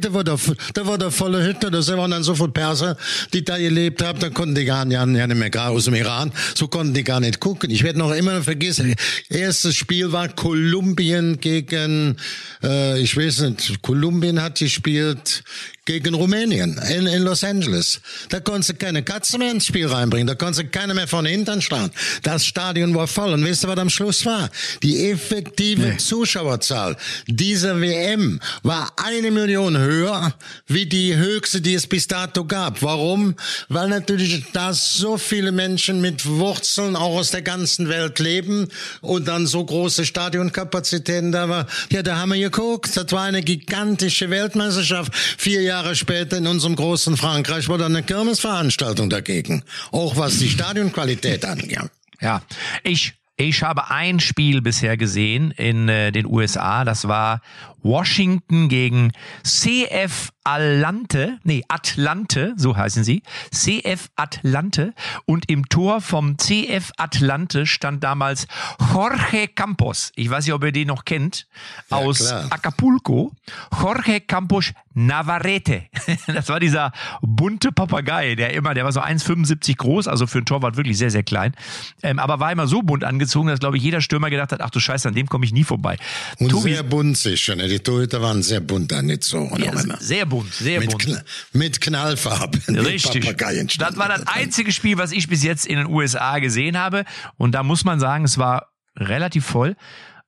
Speaker 3: Da war da, da volle Hütte, da waren dann so viele Perser, die da gelebt haben, da konnten die gar nicht, ja nicht mehr gar aus dem Iran, so konnten die gar nicht gucken. Ich werde noch immer vergessen, erstes Spiel war Kolumbien gegen, äh, ich weiß nicht, Kolumbien hat gespielt gegen Rumänien in, in Los Angeles. Da konntest du keine Katze mehr ins Spiel reinbringen, da konntest du keine mehr von hinten schlagen. Das Stadion war voll. Und wisst ihr, was am Schluss war? Die effektive nee. Zuschauerzahl dieser WM war eine Million höher wie die höchste, die es bis dato gab. Warum? Weil natürlich da so viele Menschen mit Wurzeln auch aus der ganzen Welt leben und dann so große Stadionkapazitäten da war. Ja, da haben wir geguckt. Das war eine gigantische Weltmeisterschaft. Vier Jahre später in unserem großen Frankreich war da eine Kirmesveranstaltung dagegen. Auch was die Stadionqualität angeht.
Speaker 1: Ja, ich ich habe ein Spiel bisher gesehen in äh, den USA. Das war Washington gegen CF Atlante, nee, Atlante, so heißen sie, CF Atlante und im Tor vom CF Atlante stand damals Jorge Campos. Ich weiß nicht, ob ihr den noch kennt, ja, aus klar. Acapulco. Jorge Campos Navarrete. (laughs) Das war dieser bunte Papagei, der immer, der war so 1,75 groß, also für ein Torwart wirklich sehr, sehr klein, ähm, aber war immer so bunt angezogen, dass, glaube ich, jeder Stürmer gedacht hat, ach du Scheiße, an dem komme ich nie vorbei.
Speaker 3: Und Tobi, sehr bunt sicher, ne? Die Torhüter waren sehr bunt angezogen.
Speaker 1: Ja, sehr bunt, sehr
Speaker 3: mit
Speaker 1: bunt.
Speaker 3: Kn mit Knallfarben.
Speaker 1: Richtig. Das war das einzige Spiel, was ich bis jetzt in den USA gesehen habe. Und da muss man sagen, es war relativ voll.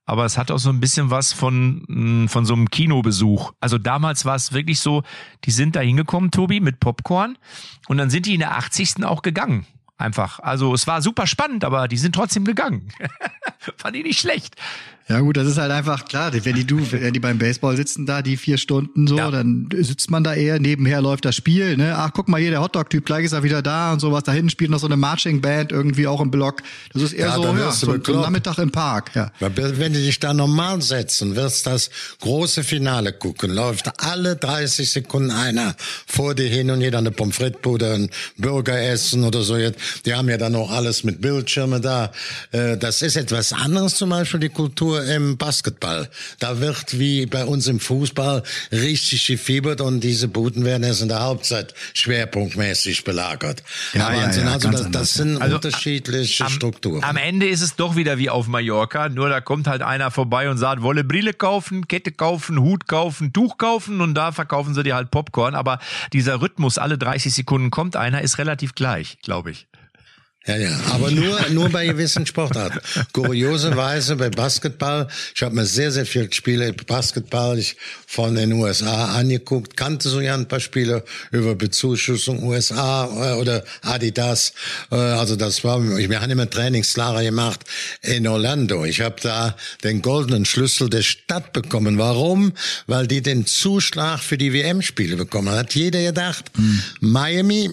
Speaker 1: Aber es hat auch so ein bisschen was von, mm, von so einem Kinobesuch. Also damals war es wirklich so, die sind da hingekommen, Tobi, mit Popcorn. Und dann sind die in der 80. auch gegangen. Einfach. Also es war super spannend, aber die sind trotzdem gegangen. (laughs) Fand ich nicht schlecht.
Speaker 2: Ja gut, das ist halt einfach klar, wenn die du, wenn die beim Baseball sitzen da, die vier Stunden so, ja. dann sitzt man da eher, nebenher läuft das Spiel, ne? Ach, guck mal hier, der Hotdog-Typ, gleich ist er wieder da und sowas. Da hinten spielt noch so eine Marching-Band irgendwie auch im Block. Das ist eher ja, so, ja, so, so ein Nachmittag im Park, ja.
Speaker 3: Wenn die dich da normal setzen, wirst das große Finale gucken, läuft alle 30 Sekunden einer vor dir hin und jeder eine Pommes frites ein Burger essen oder so. Die haben ja dann auch alles mit Bildschirme da. Äh, das ist etwas anderes zum Beispiel, die Kultur nur im Basketball. Da wird wie bei uns im Fußball richtig gefiebert und diese Buden werden erst in der Halbzeit schwerpunktmäßig belagert.
Speaker 2: Ja, Aber ja, ja,
Speaker 3: also das, das sind also unterschiedliche
Speaker 1: am,
Speaker 3: Strukturen.
Speaker 1: Am Ende ist es doch wieder wie auf Mallorca, nur da kommt halt einer vorbei und sagt, wolle Brille kaufen, Kette kaufen, Hut kaufen, Tuch kaufen und da verkaufen sie dir halt Popcorn. Aber dieser Rhythmus, alle 30 Sekunden kommt einer, ist relativ gleich, glaube ich.
Speaker 3: Ja, ja, aber nur, nur bei gewissen Sportarten. Kurioserweise bei Basketball, ich habe mir sehr, sehr viele Spiele Basketball ich von den USA angeguckt, kannte so ja ein paar Spiele über Bezuschussung USA äh, oder Adidas. Äh, also das war, wir haben immer Trainingslager gemacht in Orlando. Ich habe da den goldenen Schlüssel der Stadt bekommen. Warum? Weil die den Zuschlag für die WM-Spiele bekommen. Hat jeder gedacht, hm. Miami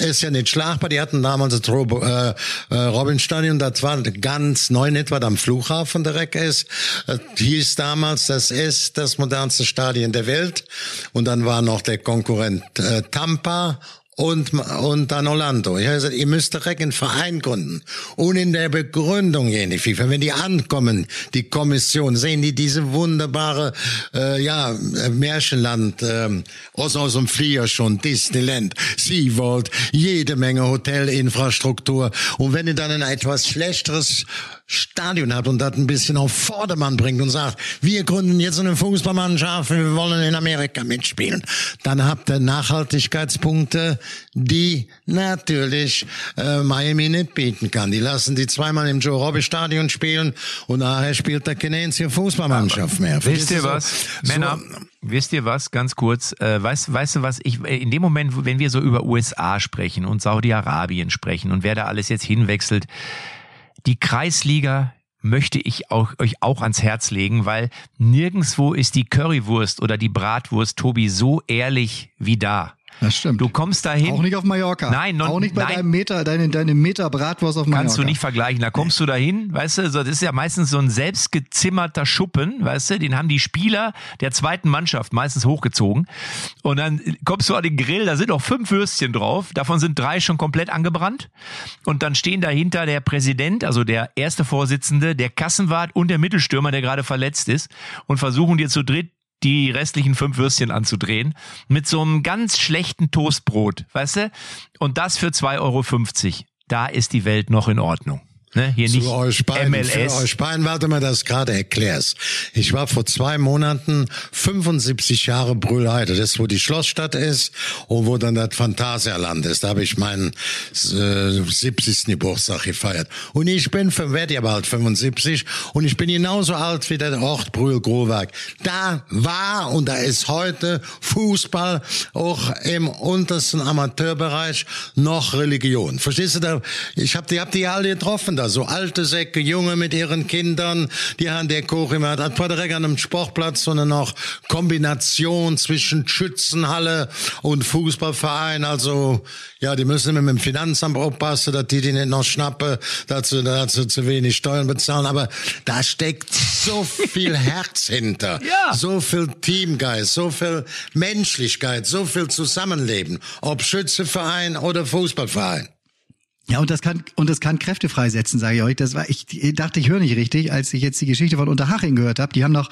Speaker 3: ist ja nicht schlagbar. Die hatten damals das Robo, äh, äh, Robin Stadion, das war ganz neu, nicht was am Flughafen direkt ist. Das hieß damals, das ist das modernste Stadion der Welt. Und dann war noch der Konkurrent äh, Tampa und, und dann Orlando. Ich habe gesagt, ihr müsst direkt einen Verein gründen. Und in der Begründung die FIFA, wenn die ankommen, die Kommission, sehen die diese wunderbare, äh, ja, Märchenland, äh, aus, aus dem Flieger schon, Disneyland, SeaWorld, jede Menge Hotelinfrastruktur. Und wenn ihr dann ein etwas schlechteres Stadion hat und das ein bisschen auf Vordermann bringt und sagt, wir gründen jetzt eine Fußballmannschaft, wir wollen in Amerika mitspielen, dann habt ihr Nachhaltigkeitspunkte, die natürlich äh, Miami nicht bieten kann. Die lassen die zweimal im Joe Robbie Stadion spielen und nachher spielt der Canadiens Fußballmannschaft mehr.
Speaker 1: Wisst ihr was, so, Männer? So, Wisst ihr was, ganz kurz, äh, weißt, weißt du was, ich, in dem Moment, wenn wir so über USA sprechen und Saudi-Arabien sprechen und wer da alles jetzt hinwechselt, die Kreisliga möchte ich auch, euch auch ans Herz legen, weil nirgendswo ist die Currywurst oder die Bratwurst, Tobi, so ehrlich wie da.
Speaker 2: Das stimmt.
Speaker 1: Du kommst dahin.
Speaker 2: Auch nicht auf Mallorca.
Speaker 1: Nein, non,
Speaker 2: auch nicht bei
Speaker 1: nein.
Speaker 2: deinem Meter, deine, deine Meter Bratwurst auf Mallorca.
Speaker 1: Kannst du nicht vergleichen. Da kommst du dahin, weißt du, das ist ja meistens so ein selbstgezimmerter Schuppen, weißt du, den haben die Spieler der zweiten Mannschaft meistens hochgezogen. Und dann kommst du an den Grill, da sind noch fünf Würstchen drauf, davon sind drei schon komplett angebrannt. Und dann stehen dahinter der Präsident, also der erste Vorsitzende, der Kassenwart und der Mittelstürmer, der gerade verletzt ist und versuchen dir zu dritt die restlichen fünf Würstchen anzudrehen mit so einem ganz schlechten Toastbrot, weißt du? Und das für 2,50 Euro. Da ist die Welt noch in Ordnung. Ne? Hier nicht
Speaker 3: Zu euch beiden,
Speaker 1: MLS.
Speaker 3: für euch beiden, warte mal, das gerade erklärst. Ich war vor zwei Monaten 75 Jahre Brühlheide, das ist, wo die Schlossstadt ist und wo dann das Phantasialand ist. Da habe ich meinen äh, 70. Geburtstag gefeiert. Und ich bin, werde ja bald 75 und ich bin genauso alt wie der Ort Brühl-Growerk. Da war und da ist heute Fußball auch im untersten Amateurbereich noch Religion. Verstehst du da? Ich habe die, hab die alle getroffen da, so alte Säcke, Junge mit ihren Kindern, die haben der Koch immer, das war direkt an einem Sportplatz, sondern auch Kombination zwischen Schützenhalle und Fußballverein, also, ja, die müssen immer mit dem Finanzamt aufpassen, dass die die nicht noch schnappen, dass sie, dass sie zu wenig Steuern bezahlen, aber da steckt so viel (laughs) Herz hinter,
Speaker 1: Ja.
Speaker 3: so viel Teamgeist, so viel Menschlichkeit, so viel Zusammenleben, ob Schützeverein oder Fußballverein.
Speaker 2: Ja, und das kann und das kann Kräfte freisetzen, sage ich euch. Das war ich dachte, ich höre nicht richtig, als ich jetzt die Geschichte von Unterhaching gehört habe. Die haben noch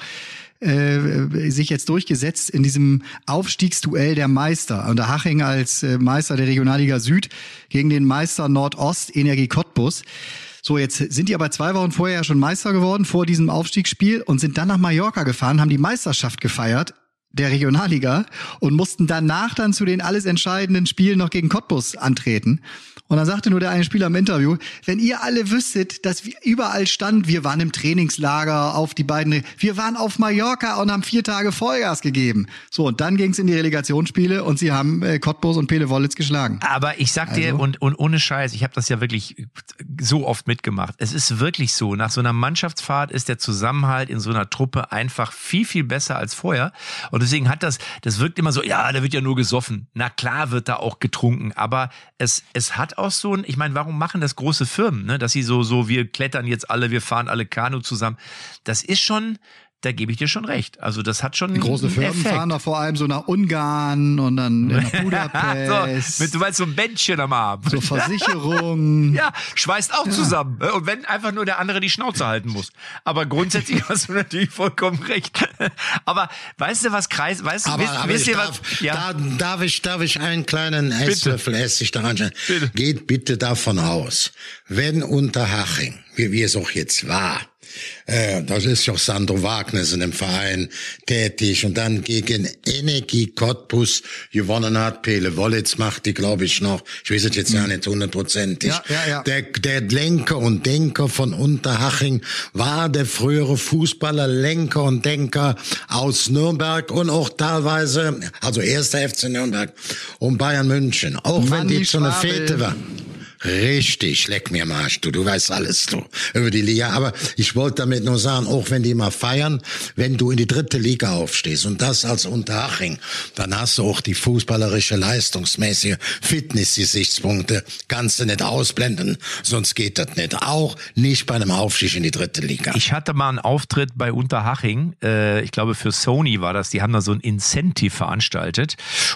Speaker 2: äh, sich jetzt durchgesetzt in diesem Aufstiegsduell der Meister. Unterhaching als äh, Meister der Regionalliga Süd gegen den Meister Nordost Energie Cottbus. So, jetzt sind die aber zwei Wochen vorher ja schon Meister geworden vor diesem Aufstiegsspiel und sind dann nach Mallorca gefahren, haben die Meisterschaft gefeiert der Regionalliga und mussten danach dann zu den alles entscheidenden Spielen noch gegen Cottbus antreten. Und dann sagte nur der eine Spieler im Interview, wenn ihr alle wüsstet, dass wir überall stand, wir waren im Trainingslager auf die beiden, wir waren auf Mallorca und haben vier Tage Vollgas gegeben. So, und dann ging's in die Relegationsspiele und sie haben äh, Cottbus und Pele Wollitz geschlagen.
Speaker 1: Aber ich sag dir,
Speaker 2: Also?
Speaker 1: und, und ohne Scheiß, ich habe das ja wirklich so oft mitgemacht. Es ist wirklich so, nach so einer Mannschaftsfahrt ist der Zusammenhalt in so einer Truppe einfach viel, viel besser als vorher. Und deswegen hat das, das wirkt immer so, ja, da wird ja nur gesoffen. Na klar wird da auch getrunken, aber es, es hat auch so ein, ich meine, warum machen das große Firmen, ne? dass sie so, so, wir klettern jetzt alle, wir fahren alle Kanu zusammen. Das ist schon, da gebe ich dir schon recht. Also das hat schon
Speaker 2: Große
Speaker 1: einen
Speaker 2: Firmen
Speaker 1: Effekt.
Speaker 2: fahren doch vor allem so nach Ungarn und dann (laughs) nach Budapest.
Speaker 1: so, mit, du meinst so ein Bändchen am Abend.
Speaker 2: so (laughs) Versicherung.
Speaker 1: Ja, schweißt auch zusammen. Und wenn einfach nur der andere die Schnauze halten muss. Aber grundsätzlich (laughs) hast du natürlich vollkommen recht. Aber weißt du, was Kreis, weißt du,
Speaker 3: Aber,
Speaker 1: wisst,
Speaker 3: aber
Speaker 1: wisst ihr
Speaker 3: darf,
Speaker 1: was? Ja.
Speaker 3: da, darf ich, darf ich einen kleinen Esslöffel Essig da?
Speaker 1: Bitte.
Speaker 3: Geht bitte davon aus, wenn Unterhaching, wie wir es auch jetzt war, äh, das ist ja auch Sandro Wagner in dem Verein tätig und dann gegen Energie Cottbus gewonnen hat. Pele Wollitz macht die, glaube ich, noch. Ich weiß es jetzt ja nicht hundertprozentig.
Speaker 2: Ja, ja, ja.
Speaker 3: Der, der Lenker und Denker von Unterhaching war der frühere Fußballer, Lenker und Denker aus Nürnberg und auch teilweise, also erster FC Nürnberg und Bayern München. Auch wenn
Speaker 2: Manni
Speaker 3: die so eine. Fete war. Richtig, leck mir am Arsch, du, du weißt alles, du, über die Liga. Aber ich wollte damit nur sagen, auch wenn die mal feiern, wenn du in die dritte Liga aufstehst und das als Unterhaching, dann hast du auch die fußballerische, leistungsmäßige Fitness-Gesichtspunkte, kannst du nicht ausblenden, sonst geht das nicht. Auch nicht bei einem Aufstieg in die dritte Liga.
Speaker 1: Ich hatte mal einen Auftritt bei Unterhaching, äh, ich glaube für Sony war das, die haben da so ein Incentive veranstaltet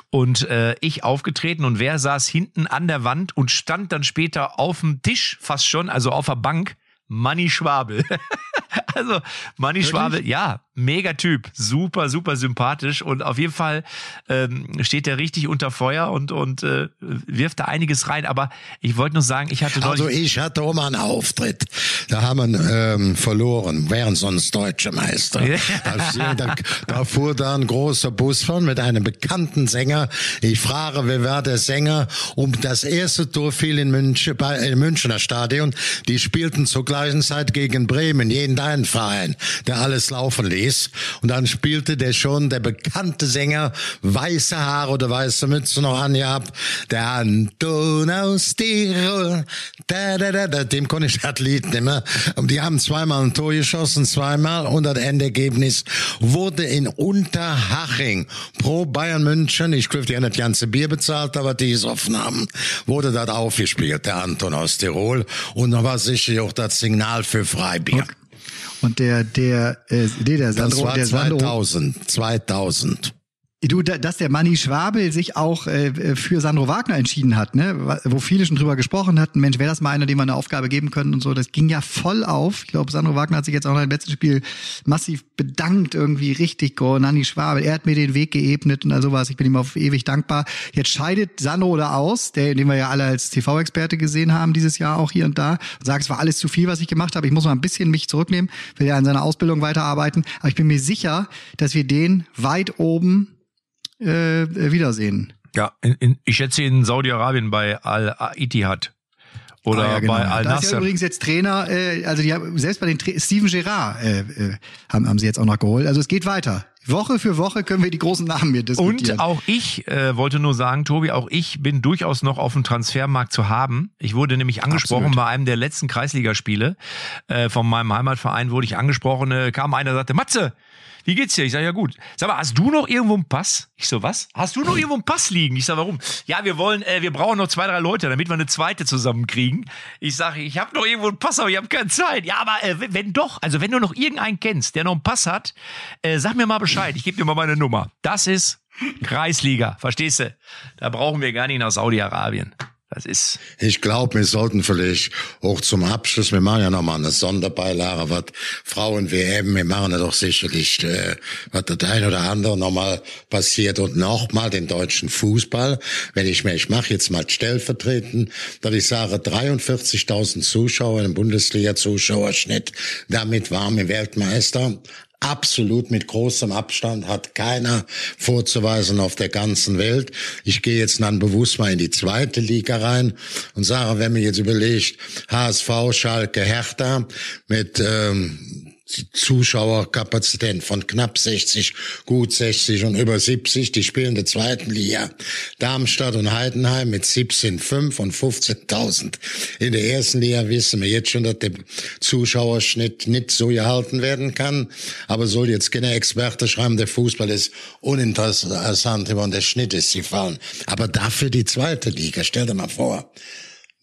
Speaker 1: und äh, ich aufgetreten und wer saß hinten an der Wand und stand dann später auf dem Tisch fast schon, also auf der Bank, Manni Schwabel. (laughs) (laughs) also Manni Schwabel, ja, mega Typ, super, super sympathisch und auf jeden Fall ähm, steht er richtig unter Feuer und, und äh, wirft da einiges rein. Aber ich wollte nur sagen, ich hatte.
Speaker 3: Also ich hatte auch mal einen Auftritt. Da haben wir ähm, verloren, wären sonst deutsche Meister. Da, da, da fuhr da ein großer Bus von mit einem bekannten Sänger. Ich frage, wer war der Sänger? Und das erste Tor fiel in München, bei, im Münchner Stadion. Die spielten zur gleichen Zeit gegen Bremen, jeden deinen Verein, der alles laufen ließ. Und dann spielte der schon, der bekannte Sänger, weiße Haare oder weiße Mütze noch angehabt, der Anton aus Tirol, da, da, da, da, dem konnte ich das Lied nicht mehr. Und die haben zweimal ein Tor geschossen, zweimal, und das Endergebnis wurde in Unterhaching pro Bayern München, ich glaube, die haben das ganze Bier bezahlt, aber die es offen haben, wurde das aufgespielt, der Anton aus Tirol. Und da war sicher auch das Signal für Freibier.
Speaker 2: Okay. Und der, der, äh, nee, der Sandro,
Speaker 3: das war
Speaker 2: der
Speaker 3: 2000, 2000.
Speaker 2: Du, da- dass der Manni Schwabel sich auch äh, für Sandro Wagner entschieden hat, ne? wo viele schon drüber gesprochen hatten, Mensch, wäre das mal einer, dem wir eine Aufgabe geben können und so, das ging ja voll auf. Ich glaube, Sandro Wagner hat sich jetzt auch nach dem letzten Spiel massiv bedankt, irgendwie richtig, go, Nanni Schwabel, er hat mir den Weg geebnet und all sowas, ich bin ihm auf ewig dankbar. Jetzt scheidet Sandro da aus, der, den wir ja alle als TV-Experte gesehen haben dieses Jahr auch hier und da, und sagt, es war alles zu viel, was ich gemacht habe, ich muss mal ein bisschen mich zurücknehmen, will ja an seiner Ausbildung weiterarbeiten, aber ich bin mir sicher, dass wir den weit oben äh, wiedersehen.
Speaker 1: Ja, in, in, ich schätze in Saudi-Arabien bei Al-Ittihad. Oder
Speaker 2: Ah, ja, genau.
Speaker 1: bei
Speaker 2: Da ist ja übrigens jetzt Trainer, äh, also die haben, selbst bei den Tra Steven Gerrard äh, äh, haben, haben sie jetzt auch noch geholt. Also es geht weiter. Woche für Woche können wir die großen Namen hier diskutieren.
Speaker 1: Und auch ich äh, wollte nur sagen, Tobi, auch ich bin durchaus noch auf dem Transfermarkt zu haben. Ich wurde nämlich angesprochen
Speaker 2: Absolut.
Speaker 1: bei einem der letzten Kreisligaspiele äh, von meinem Heimatverein, wurde ich angesprochen, äh, kam einer, sagte, Matze, wie geht's dir? Ich sage, ja gut. Sag mal, hast du noch irgendwo einen Pass? Ich so, was? Hast du noch irgendwo einen Pass liegen? Ich sage, warum? Ja, wir wollen, äh, wir brauchen noch zwei, drei Leute, damit wir eine zweite zusammenkriegen. Ich sage, ich habe noch irgendwo einen Pass, aber ich habe keine Zeit. Ja, aber äh, wenn doch, also wenn du noch irgendeinen kennst, der noch einen Pass hat, äh, sag mir mal Bescheid. Ich gebe dir mal meine Nummer. Das ist Kreisliga, verstehst du? Da brauchen wir gar nicht nach Saudi-Arabien. Das ist.
Speaker 3: Ich glaube, wir sollten vielleicht auch zum Abschluss, wir machen ja nochmal eine Sonderbeilage, was Frauen-WM, wir machen ja doch sicherlich, äh, was das ein oder andere nochmal passiert und nochmal den deutschen Fußball. Wenn ich mir, ich mache jetzt mal stellvertretend, dass ich sage, 43.000 Zuschauer im Bundesliga-Zuschauerschnitt, damit waren wir Weltmeister. Absolut mit großem Abstand hat keiner vorzuweisen auf der ganzen Welt. Ich gehe jetzt dann bewusst mal in die zweite Liga rein und sage, wenn mir jetzt überlegt, HSV, Schalke, Hertha mit ähm, Zuschauerkapazitäten von knapp 60, gut 60 und über 70, die spielen in der zweiten Liga. Darmstadt und Heidenheim mit 17,5 und 15.000. In der ersten Liga wissen wir jetzt schon, dass der Zuschauerschnitt nicht so gehalten werden kann. Aber soll jetzt keine Experte schreiben, der Fußball ist uninteressant, wenn der Schnitt ist gefallen. Aber dafür die zweite Liga, stell dir mal vor.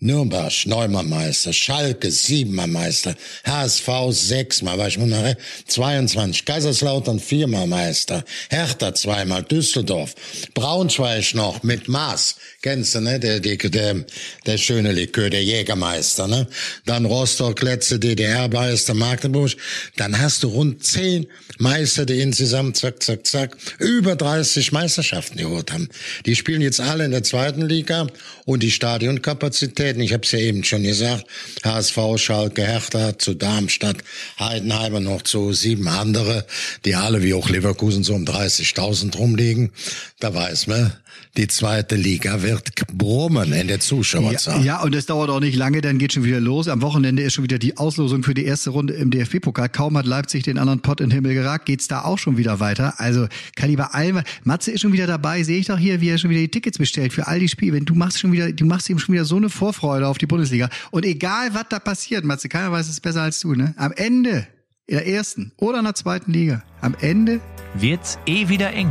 Speaker 3: Nürnberg, neunmal Meister, Schalke, siebenmal Meister, HSV, sechsmal, war ich mal, 22, Kaiserslautern, viermal Meister, Hertha zweimal, Düsseldorf, Braunschweig noch mit Maß, kennst du, ne, der, der, der, der schöne Likör, der Jägermeister, ne, dann Rostock, letzte DDR-Meister, Magdeburg, dann hast du rund zehn Meister, die insgesamt, zack, zack, zack, über 30 Meisterschaften geholt haben. Die spielen jetzt alle in der zweiten Liga und die Stadionkapazitäten, ich habe es ja eben schon gesagt, HSV, Schalke, Hertha zu Darmstadt, Heidenheimer noch zu sieben andere, die alle wie auch Leverkusen so um 30.000 rumliegen. Da weiß man, die zweite Liga wird brummen in der Zuschauerzahl.
Speaker 2: Ja, ja, und es dauert auch nicht lange, dann geht schon wieder los. Am Wochenende ist schon wieder die Auslosung für die erste Runde im DFB-Pokal. Kaum hat Leipzig den anderen Pott in den Himmel geragt, geht's da auch schon wieder weiter. Also Kaliber Alma, Matze ist schon wieder dabei, sehe ich doch hier, wie er schon wieder die Tickets bestellt für all die Spiele. Wenn du machst schon wieder, du machst ihm schon wieder so eine Vorfreude auf die Bundesliga. Und egal, was da passiert, Matze, keiner weiß es besser als du, ne? Am Ende, in der ersten oder in der zweiten Liga, am Ende
Speaker 1: Wird's eh wieder eng.